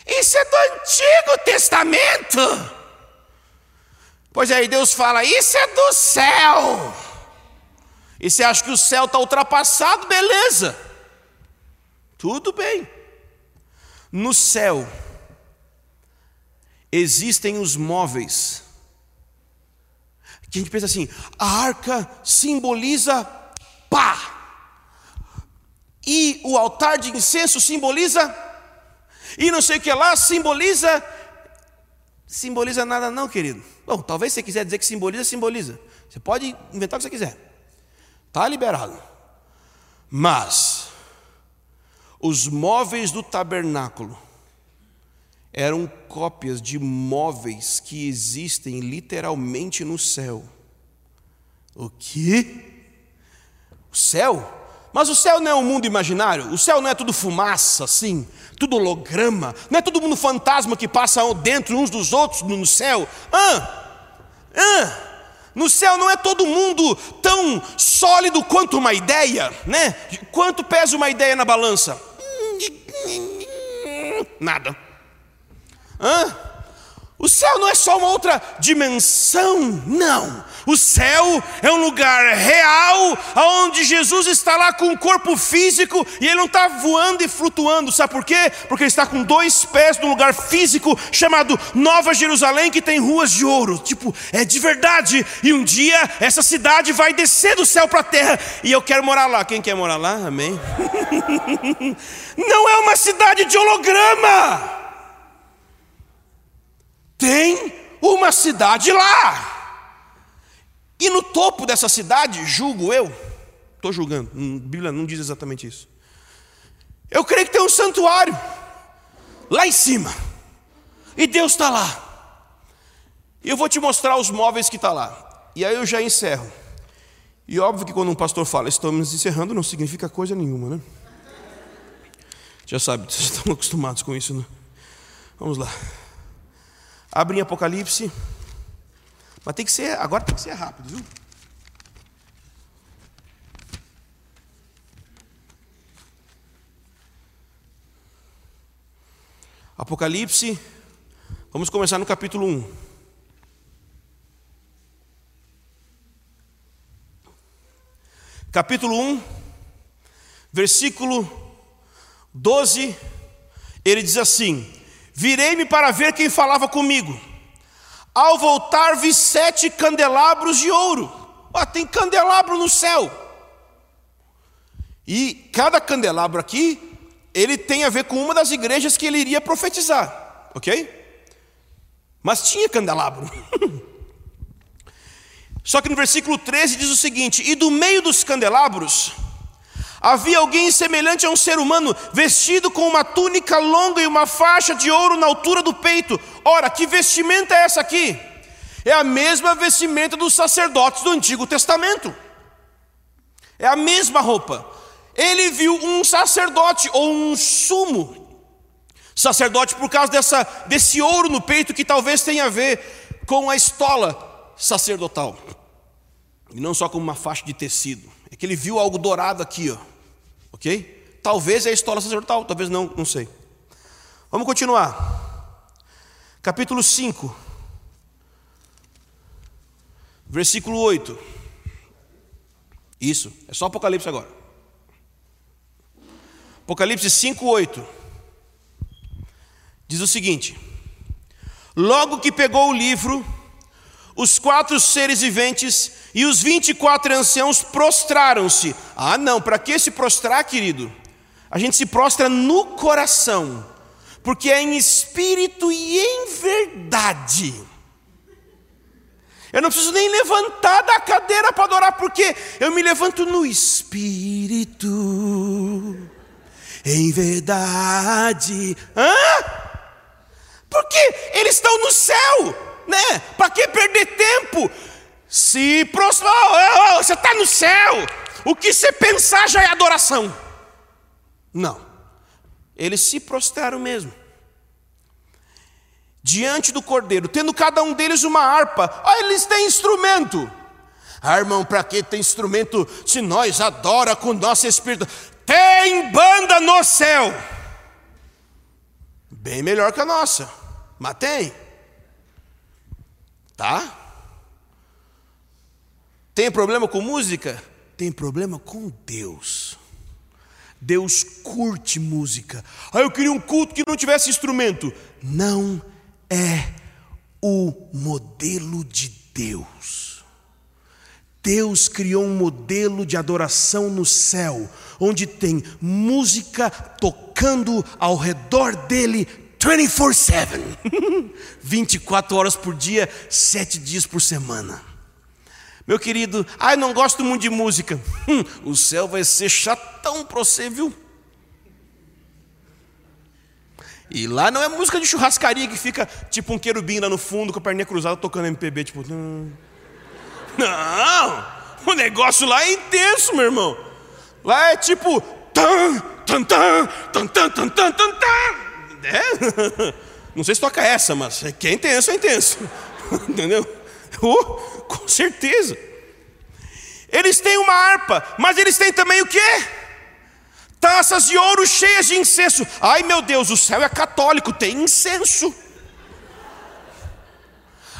isso é do Antigo Testamento. Pois aí Deus fala: Isso é do céu. E você acha que o céu está ultrapassado? Beleza. Tudo bem. No céu existem os móveis. Que a gente pensa assim: a arca simboliza pá. E o altar de incenso simboliza. E não sei o que lá simboliza. Simboliza nada, não, querido. Bom, talvez você quiser dizer que simboliza, simboliza. Você pode inventar o que você quiser. Está liberado. Mas, os móveis do tabernáculo eram cópias de móveis que existem literalmente no céu. O que? O céu? Mas o céu não é um mundo imaginário? O céu não é tudo fumaça assim? Tudo holograma? Não é todo mundo fantasma que passa dentro uns dos outros no céu? Ah! Ah! No céu não é todo mundo tão sólido quanto uma ideia, né? Quanto pesa uma ideia na balança? Nada. Hã? O céu não é só uma outra dimensão, não. O céu é um lugar real, onde Jesus está lá com um corpo físico e ele não está voando e flutuando. Sabe por quê? Porque ele está com dois pés num lugar físico chamado Nova Jerusalém, que tem ruas de ouro. Tipo, é de verdade. E um dia essa cidade vai descer do céu para a terra e eu quero morar lá. Quem quer morar lá? Amém? não é uma cidade de holograma. Tem uma cidade lá. E no topo dessa cidade, julgo eu, estou julgando, a Bíblia não diz exatamente isso. Eu creio que tem um santuário lá em cima, e Deus está lá. E eu vou te mostrar os móveis que está lá. E aí eu já encerro. E óbvio que quando um pastor fala, estamos encerrando, não significa coisa nenhuma, né? Já sabe, vocês estão acostumados com isso, né? Vamos lá. Abre em Apocalipse mas tem que ser, agora tem que ser rápido, viu? Apocalipse, vamos começar no capítulo 1. Capítulo 1, versículo 12, ele diz assim: Virei-me para ver quem falava comigo. Ao voltar, vi sete candelabros de ouro. Ah, tem candelabro no céu. E cada candelabro aqui, ele tem a ver com uma das igrejas que ele iria profetizar, ok? Mas tinha candelabro. Só que no versículo 13 diz o seguinte: E do meio dos candelabros havia alguém semelhante a um ser humano, vestido com uma túnica longa e uma faixa de ouro na altura do peito. Ora, que vestimenta é essa aqui? É a mesma vestimenta dos sacerdotes do Antigo Testamento. É a mesma roupa. Ele viu um sacerdote ou um sumo sacerdote por causa dessa, desse ouro no peito que talvez tenha a ver com a estola sacerdotal. E não só com uma faixa de tecido. É que ele viu algo dourado aqui, ó. Ok? Talvez é a estola sacerdotal, talvez não, não sei. Vamos continuar capítulo 5, versículo 8. Isso, é só Apocalipse agora. Apocalipse 5, 8. Diz o seguinte: Logo que pegou o livro, os quatro seres viventes e os vinte e quatro anciãos prostraram-se. Ah, não, para que se prostrar, querido? A gente se prostra no coração porque é em espírito e em verdade. Eu não preciso nem levantar da cadeira para adorar, porque eu me levanto no espírito, em verdade. Hã? Porque eles estão no céu, né? Para que perder tempo? Se prostrar, oh, oh, você está no céu, o que você pensar já é adoração. Não. Eles se prostraram mesmo. Diante do cordeiro, tendo cada um deles uma harpa. Olha, eles têm instrumento. Ah, irmão, para que tem instrumento se nós adora com nosso espírito? Tem banda no céu. Bem melhor que a nossa, mas tem. Tá? Tem problema com música? Tem problema com Deus. Deus curte música. Ah, eu queria um culto que não tivesse instrumento. Não é o modelo de Deus. Deus criou um modelo de adoração no céu, onde tem música tocando ao redor dele 24/7. 24 horas por dia, 7 dias por semana. Meu querido, ai, não gosto muito de música. Hum, o céu vai ser chatão pra você, viu? E lá não é música de churrascaria que fica tipo um querubim lá no fundo com a perninha cruzada tocando MPB, tipo. Hum. Não! O negócio lá é intenso, meu irmão. Lá é tipo. Tan, tan, tan, tan, tan, tan, tan, tan. É? Não sei se toca essa, mas que é intenso, é intenso. Entendeu? Oh, com certeza. Eles têm uma harpa, mas eles têm também o quê? Taças de ouro cheias de incenso. Ai meu Deus, o céu é católico, tem incenso.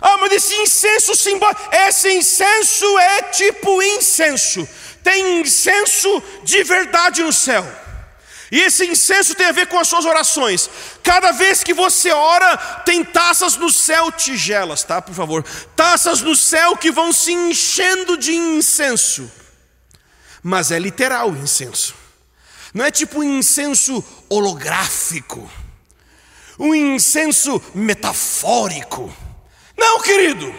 Ah, mas esse incenso simbólico, esse incenso é tipo incenso. Tem incenso de verdade no céu. E esse incenso tem a ver com as suas orações. Cada vez que você ora, tem taças no céu, tigelas, tá? Por favor. Taças no céu que vão se enchendo de incenso. Mas é literal o incenso. Não é tipo um incenso holográfico. Um incenso metafórico. Não, querido.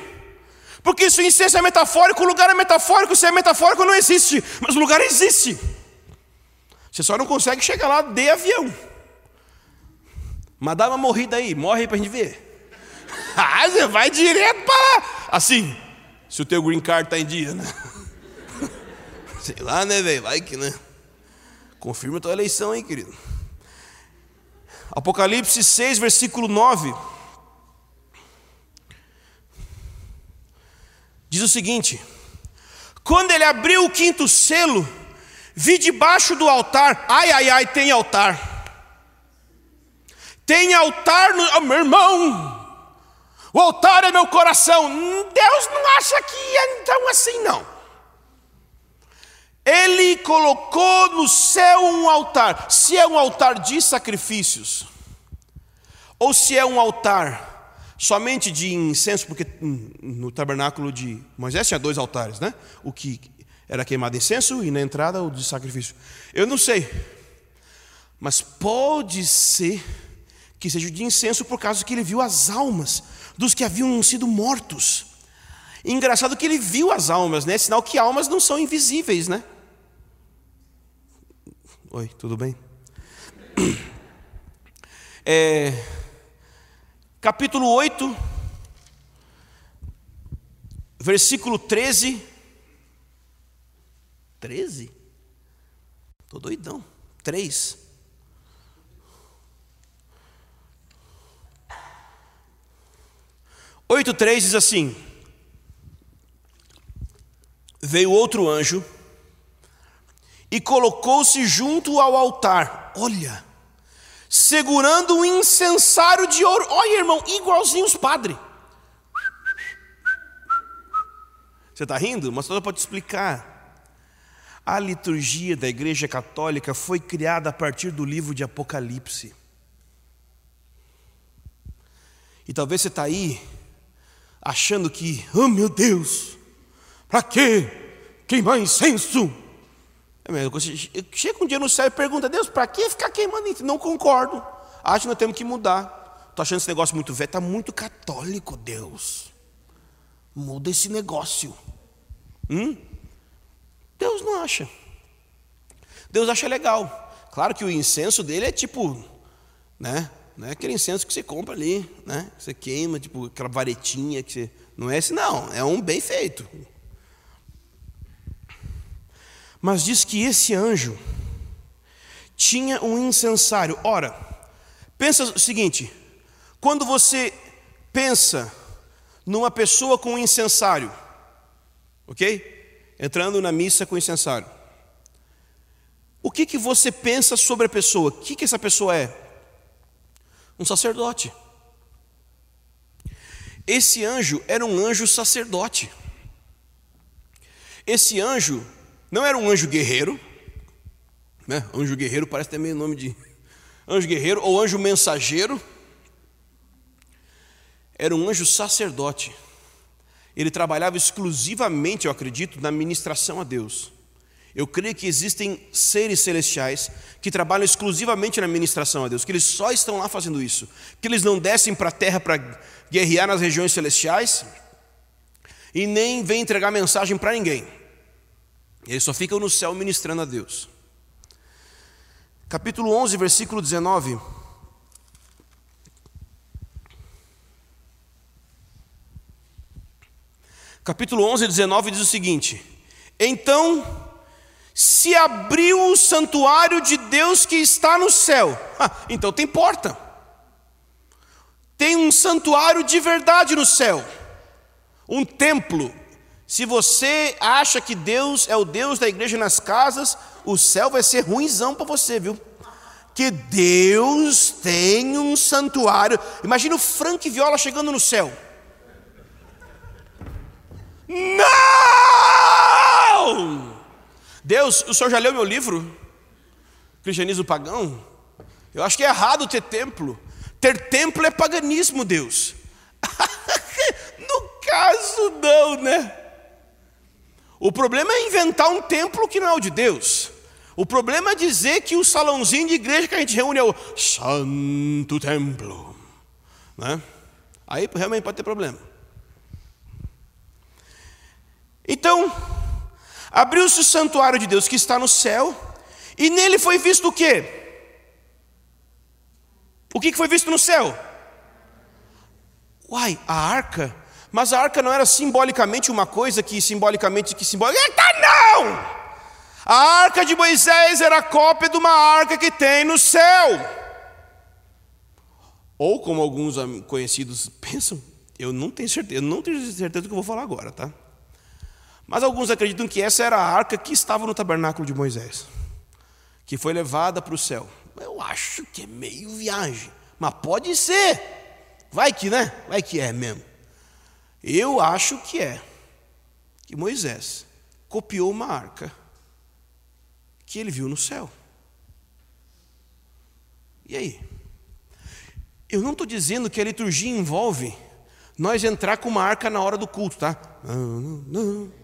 Porque se o incenso é metafórico, o lugar é metafórico. Se é metafórico, não existe. Mas o lugar existe. Você só não consegue chegar lá de avião. Mas dá uma morrida aí, morre aí pra gente ver. ah, você vai direto para lá. Assim, se o teu green card tá em dia, né? Sei lá, né, velho? Vai que, né? Confirma a tua eleição aí, querido. Apocalipse 6, versículo 9. Diz o seguinte: Quando ele abriu o quinto selo, Vi debaixo do altar, ai, ai, ai, tem altar. Tem altar no. Oh, meu irmão, o altar é meu coração. Deus não acha que é então assim, não. Ele colocou no céu um altar. Se é um altar de sacrifícios, ou se é um altar somente de incenso, porque no tabernáculo de Moisés tinha dois altares, né? O que era queimado incenso e na entrada o de sacrifício. Eu não sei, mas pode ser que seja o de incenso por causa que ele viu as almas dos que haviam sido mortos. engraçado que ele viu as almas, né? Sinal que almas não são invisíveis, né? Oi, tudo bem? É, capítulo 8, versículo 13 13? Estou doidão. 3. Oito três diz assim: Veio outro anjo e colocou-se junto ao altar. Olha, segurando um incensário de ouro. Olha, irmão, igualzinho os padres. Você está rindo? Mas só para te explicar. A liturgia da Igreja Católica foi criada a partir do livro de Apocalipse. E talvez você está aí achando que, oh meu Deus, para que queimar incenso? É chega um dia no céu e pergunta, Deus, para que ficar queimando incenso? Não concordo. Acho que nós temos que mudar. Estou achando esse negócio muito velho, está muito católico, Deus. Muda esse negócio. Hum? Deus não acha. Deus acha legal. Claro que o incenso dele é tipo, né? Não é aquele incenso que você compra ali, né? Você queima, tipo aquela varetinha que você. Não é esse, não. É um bem feito. Mas diz que esse anjo tinha um incensário. Ora, pensa o seguinte: quando você pensa numa pessoa com um incensário, ok? Entrando na missa com incensário. O que, que você pensa sobre a pessoa? O que, que essa pessoa é? Um sacerdote. Esse anjo era um anjo sacerdote. Esse anjo não era um anjo guerreiro, né? Anjo guerreiro parece até meio nome de anjo guerreiro ou anjo mensageiro. Era um anjo sacerdote. Ele trabalhava exclusivamente, eu acredito, na ministração a Deus. Eu creio que existem seres celestiais que trabalham exclusivamente na ministração a Deus, que eles só estão lá fazendo isso, que eles não descem para a terra para guerrear nas regiões celestiais e nem vêm entregar mensagem para ninguém. Eles só ficam no céu ministrando a Deus. Capítulo 11, versículo 19. Capítulo 11, 19 diz o seguinte: Então se abriu o santuário de Deus que está no céu. Então tem porta. Tem um santuário de verdade no céu. Um templo. Se você acha que Deus é o Deus da igreja nas casas, o céu vai ser ruimzão para você, viu? Que Deus tem um santuário. Imagina o Frank Viola chegando no céu. Não! Deus, o senhor já leu meu livro? Cristianismo pagão? Eu acho que é errado ter templo. Ter templo é paganismo, Deus. no caso, não, né? O problema é inventar um templo que não é o de Deus. O problema é dizer que o salãozinho de igreja que a gente reúne é o Santo Templo. Né? Aí realmente pode ter problema. Então, Abriu-se o santuário de Deus que está no céu, e nele foi visto o quê? O que foi visto no céu? Uai, a arca. Mas a arca não era simbolicamente uma coisa que simbolicamente que simbolicamente. Não! A arca de Moisés era cópia de uma arca que tem no céu. Ou como alguns conhecidos pensam, eu não tenho certeza, eu não tenho certeza do que eu vou falar agora, tá? Mas alguns acreditam que essa era a arca que estava no tabernáculo de Moisés, que foi levada para o céu. Eu acho que é meio viagem, mas pode ser. Vai que, né? Vai que é mesmo. Eu acho que é. Que Moisés copiou uma arca que ele viu no céu. E aí? Eu não estou dizendo que a liturgia envolve nós entrar com uma arca na hora do culto, tá? Não, não, não.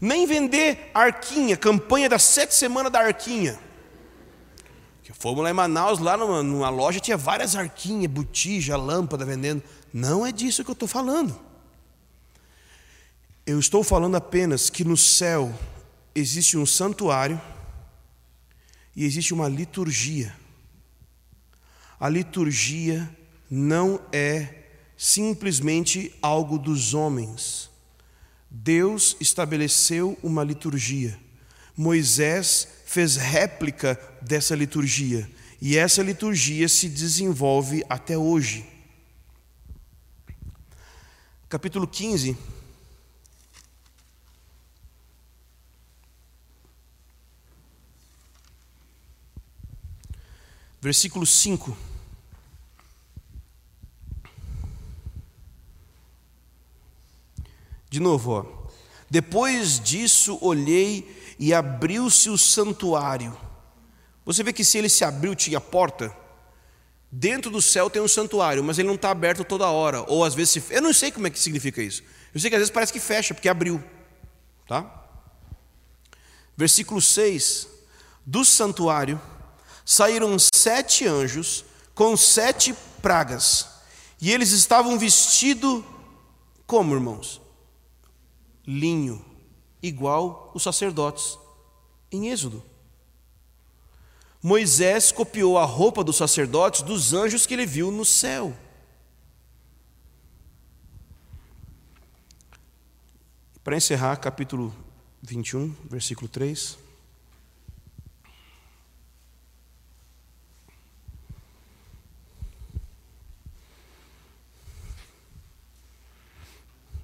Nem vender arquinha, campanha das sete semanas da arquinha. Fomos lá em Manaus, lá numa, numa loja, tinha várias arquinhas, botija, lâmpada vendendo. Não é disso que eu estou falando. Eu estou falando apenas que no céu existe um santuário e existe uma liturgia. A liturgia não é simplesmente algo dos homens. Deus estabeleceu uma liturgia. Moisés fez réplica dessa liturgia. E essa liturgia se desenvolve até hoje. Capítulo 15. Versículo 5. De novo, ó. Depois disso olhei e abriu-se o santuário. Você vê que se ele se abriu, tinha porta. Dentro do céu tem um santuário, mas ele não está aberto toda hora. Ou às vezes. Eu não sei como é que significa isso. Eu sei que às vezes parece que fecha, porque abriu. Tá? Versículo 6. Do santuário saíram sete anjos com sete pragas. E eles estavam vestidos como, irmãos? Linho, igual os sacerdotes em Êxodo. Moisés copiou a roupa dos sacerdotes dos anjos que ele viu no céu. Para encerrar, capítulo 21, versículo 3.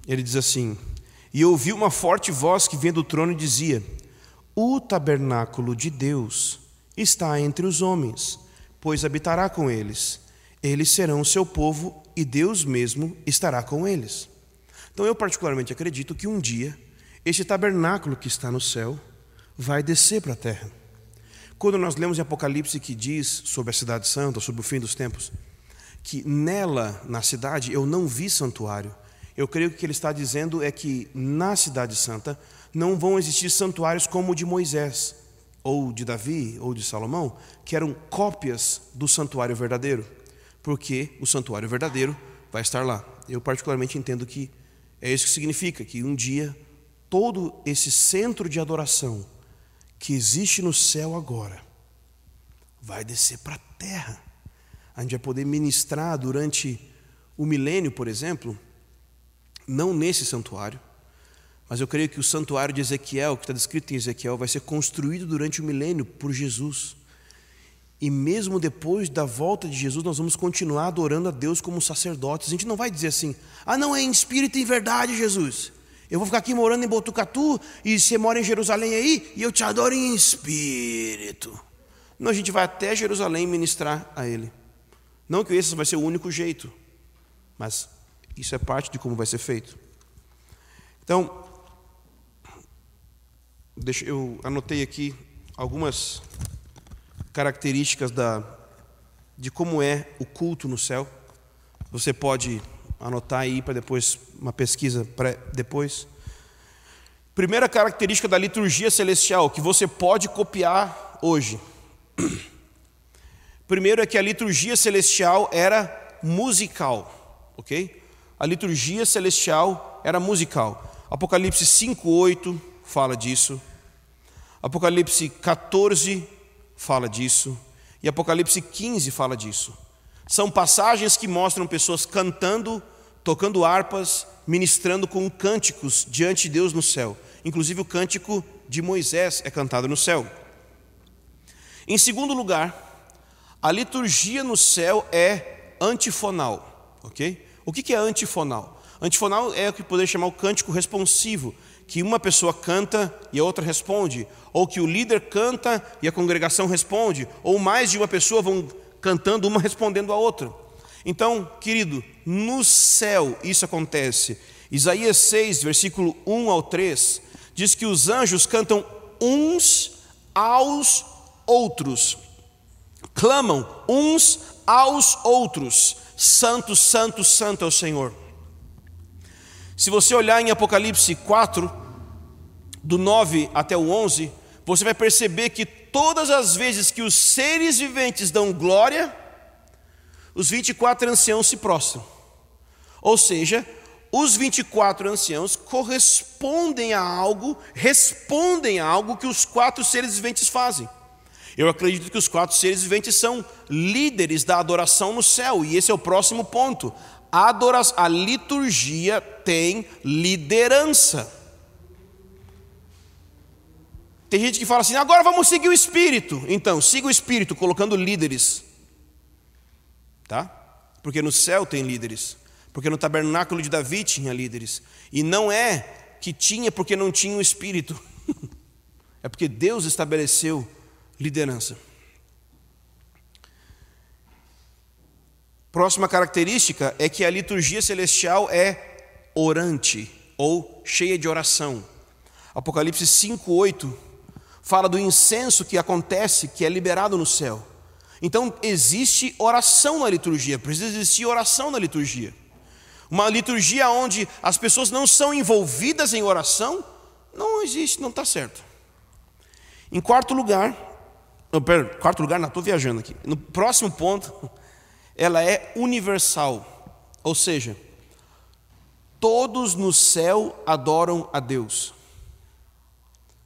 Ele diz assim: e ouvi uma forte voz que vinha do trono e dizia: O tabernáculo de Deus está entre os homens, pois habitará com eles. Eles serão o seu povo e Deus mesmo estará com eles. Então eu particularmente acredito que um dia Este tabernáculo que está no céu vai descer para a terra. Quando nós lemos em Apocalipse que diz sobre a cidade santa, sobre o fim dos tempos, que nela, na cidade, eu não vi santuário. Eu creio que o que ele está dizendo é que na cidade santa não vão existir santuários como o de Moisés, ou de Davi, ou de Salomão, que eram cópias do santuário verdadeiro, porque o santuário verdadeiro vai estar lá. Eu, particularmente, entendo que é isso que significa, que um dia todo esse centro de adoração que existe no céu agora vai descer para a terra. A gente vai poder ministrar durante o milênio, por exemplo, não nesse santuário, mas eu creio que o santuário de Ezequiel, que está descrito em Ezequiel, vai ser construído durante o milênio por Jesus. E mesmo depois da volta de Jesus, nós vamos continuar adorando a Deus como sacerdotes. A gente não vai dizer assim: ah, não, é em espírito e em verdade, Jesus. Eu vou ficar aqui morando em Botucatu e você mora em Jerusalém aí e eu te adoro em espírito. Não, a gente vai até Jerusalém ministrar a Ele. Não que esse vai ser o único jeito, mas isso é parte de como vai ser feito. Então, Deixa, eu anotei aqui algumas características da, de como é o culto no céu. Você pode anotar aí para depois uma pesquisa pré, depois. Primeira característica da liturgia celestial que você pode copiar hoje. Primeiro é que a liturgia celestial era musical, ok? A liturgia celestial era musical. Apocalipse 5:8 fala disso. Apocalipse 14 fala disso, e Apocalipse 15 fala disso. São passagens que mostram pessoas cantando, tocando harpas, ministrando com cânticos diante de Deus no céu. Inclusive o cântico de Moisés é cantado no céu. Em segundo lugar, a liturgia no céu é antifonal, ok? O que é antifonal? Antifonal é o que poderia chamar o cântico responsivo, que uma pessoa canta e a outra responde, ou que o líder canta e a congregação responde, ou mais de uma pessoa vão cantando, uma respondendo a outra. Então, querido, no céu isso acontece. Isaías 6, versículo 1 ao 3, diz que os anjos cantam uns aos outros, clamam uns aos outros: Santo, Santo, Santo é o Senhor. Se você olhar em Apocalipse 4, do 9 até o 11, você vai perceber que todas as vezes que os seres viventes dão glória, os 24 anciãos se prostram. Ou seja, os 24 anciãos correspondem a algo, respondem a algo que os quatro seres viventes fazem. Eu acredito que os quatro seres viventes são líderes da adoração no céu, e esse é o próximo ponto a, a liturgia tem liderança. Tem gente que fala assim, agora vamos seguir o Espírito. Então, siga o Espírito, colocando líderes. Tá? Porque no céu tem líderes. Porque no tabernáculo de Davi tinha líderes. E não é que tinha porque não tinha o Espírito. é porque Deus estabeleceu liderança. Próxima característica é que a liturgia celestial é orante ou cheia de oração. Apocalipse 5:8 fala do incenso que acontece, que é liberado no céu. Então existe oração na liturgia, precisa existir oração na liturgia. Uma liturgia onde as pessoas não são envolvidas em oração, não existe, não está certo. Em quarto lugar, não, quarto lugar, não estou viajando aqui. No próximo ponto, ela é universal, ou seja, todos no céu adoram a Deus.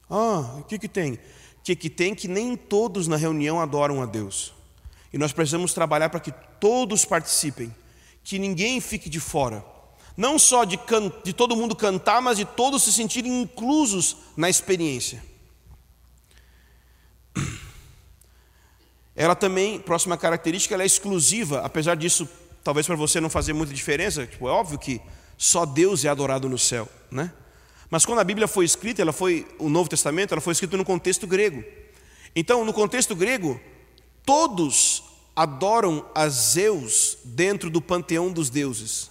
Ah, o que, que tem? O que, que tem que nem todos na reunião adoram a Deus. E nós precisamos trabalhar para que todos participem, que ninguém fique de fora. Não só de, de todo mundo cantar, mas de todos se sentirem inclusos na experiência. Ela também, próxima característica, ela é exclusiva, apesar disso, talvez para você não fazer muita diferença, tipo, é óbvio que só Deus é adorado no céu, né? Mas quando a Bíblia foi escrita, ela foi o Novo Testamento, ela foi escrita no contexto grego. Então, no contexto grego, todos adoram a Zeus dentro do panteão dos deuses.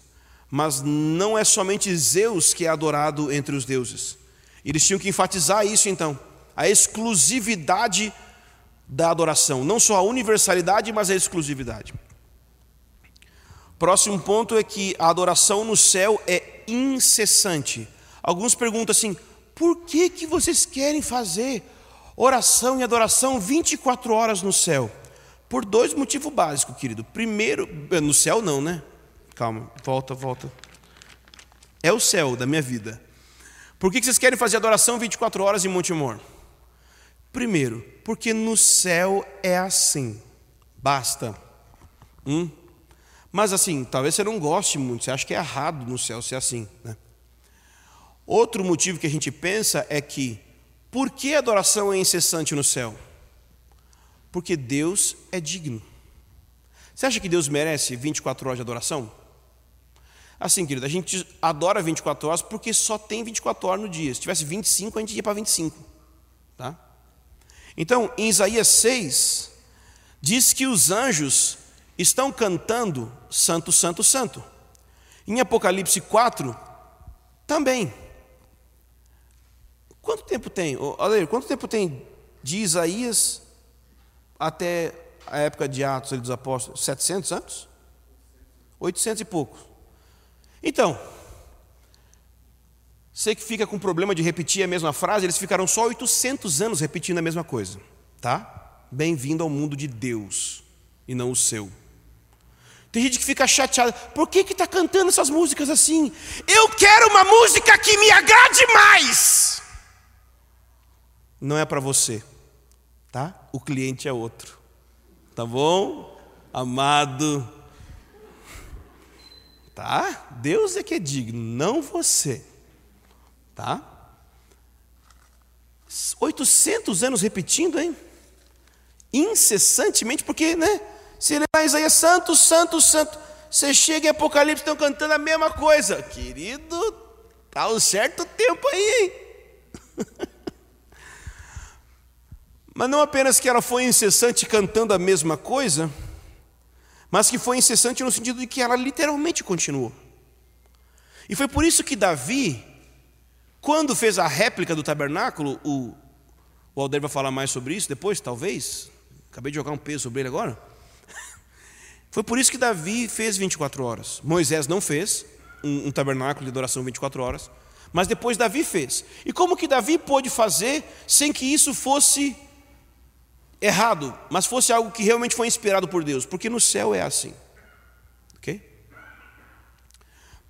Mas não é somente Zeus que é adorado entre os deuses. Eles tinham que enfatizar isso então, a exclusividade da adoração, não só a universalidade, mas a exclusividade. Próximo ponto é que a adoração no céu é incessante. Alguns perguntam assim: por que, que vocês querem fazer oração e adoração 24 horas no céu? Por dois motivos básicos, querido. Primeiro, eh, no céu não, né? Calma, volta, volta. É o céu da minha vida. Por que vocês querem fazer adoração 24 horas em Monte Mor? Primeiro, porque no céu é assim. Basta. Hum? Mas assim, talvez você não goste muito, você acha que é errado no céu ser assim. Né? Outro motivo que a gente pensa é que, por que a adoração é incessante no céu? Porque Deus é digno. Você acha que Deus merece 24 horas de adoração? Assim, querido, a gente adora 24 horas porque só tem 24 horas no dia. Se tivesse 25, a gente ia para 25. Tá? Então, em Isaías 6, diz que os anjos estão cantando Santo, Santo, Santo. Em Apocalipse 4, também. Quanto tempo tem? Olha, quanto tempo tem de Isaías até a época de Atos dos Apóstolos? 700 anos? 800 e poucos. Então, você que fica com problema de repetir a mesma frase, eles ficaram só 800 anos repetindo a mesma coisa, tá? Bem-vindo ao mundo de Deus e não o seu. Tem gente que fica chateada, por que está cantando essas músicas assim? Eu quero uma música que me agrade mais não é para você, tá? O cliente é outro, tá bom? Amado, tá? Deus é que é digno, não você, tá? 800 anos repetindo, hein? Incessantemente, porque, né? Se ele é Isaías, santo, santo, santo. Você chega em Apocalipse, estão cantando a mesma coisa. Querido, tá um certo tempo aí, hein? Mas não apenas que ela foi incessante cantando a mesma coisa, mas que foi incessante no sentido de que ela literalmente continuou. E foi por isso que Davi, quando fez a réplica do tabernáculo, o, o Alder vai falar mais sobre isso depois, talvez. Acabei de jogar um peso sobre ele agora. Foi por isso que Davi fez 24 horas. Moisés não fez um, um tabernáculo de adoração 24 horas, mas depois Davi fez. E como que Davi pôde fazer sem que isso fosse errado, mas fosse algo que realmente foi inspirado por Deus, porque no céu é assim. Ok?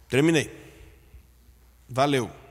Terminei. Valeu.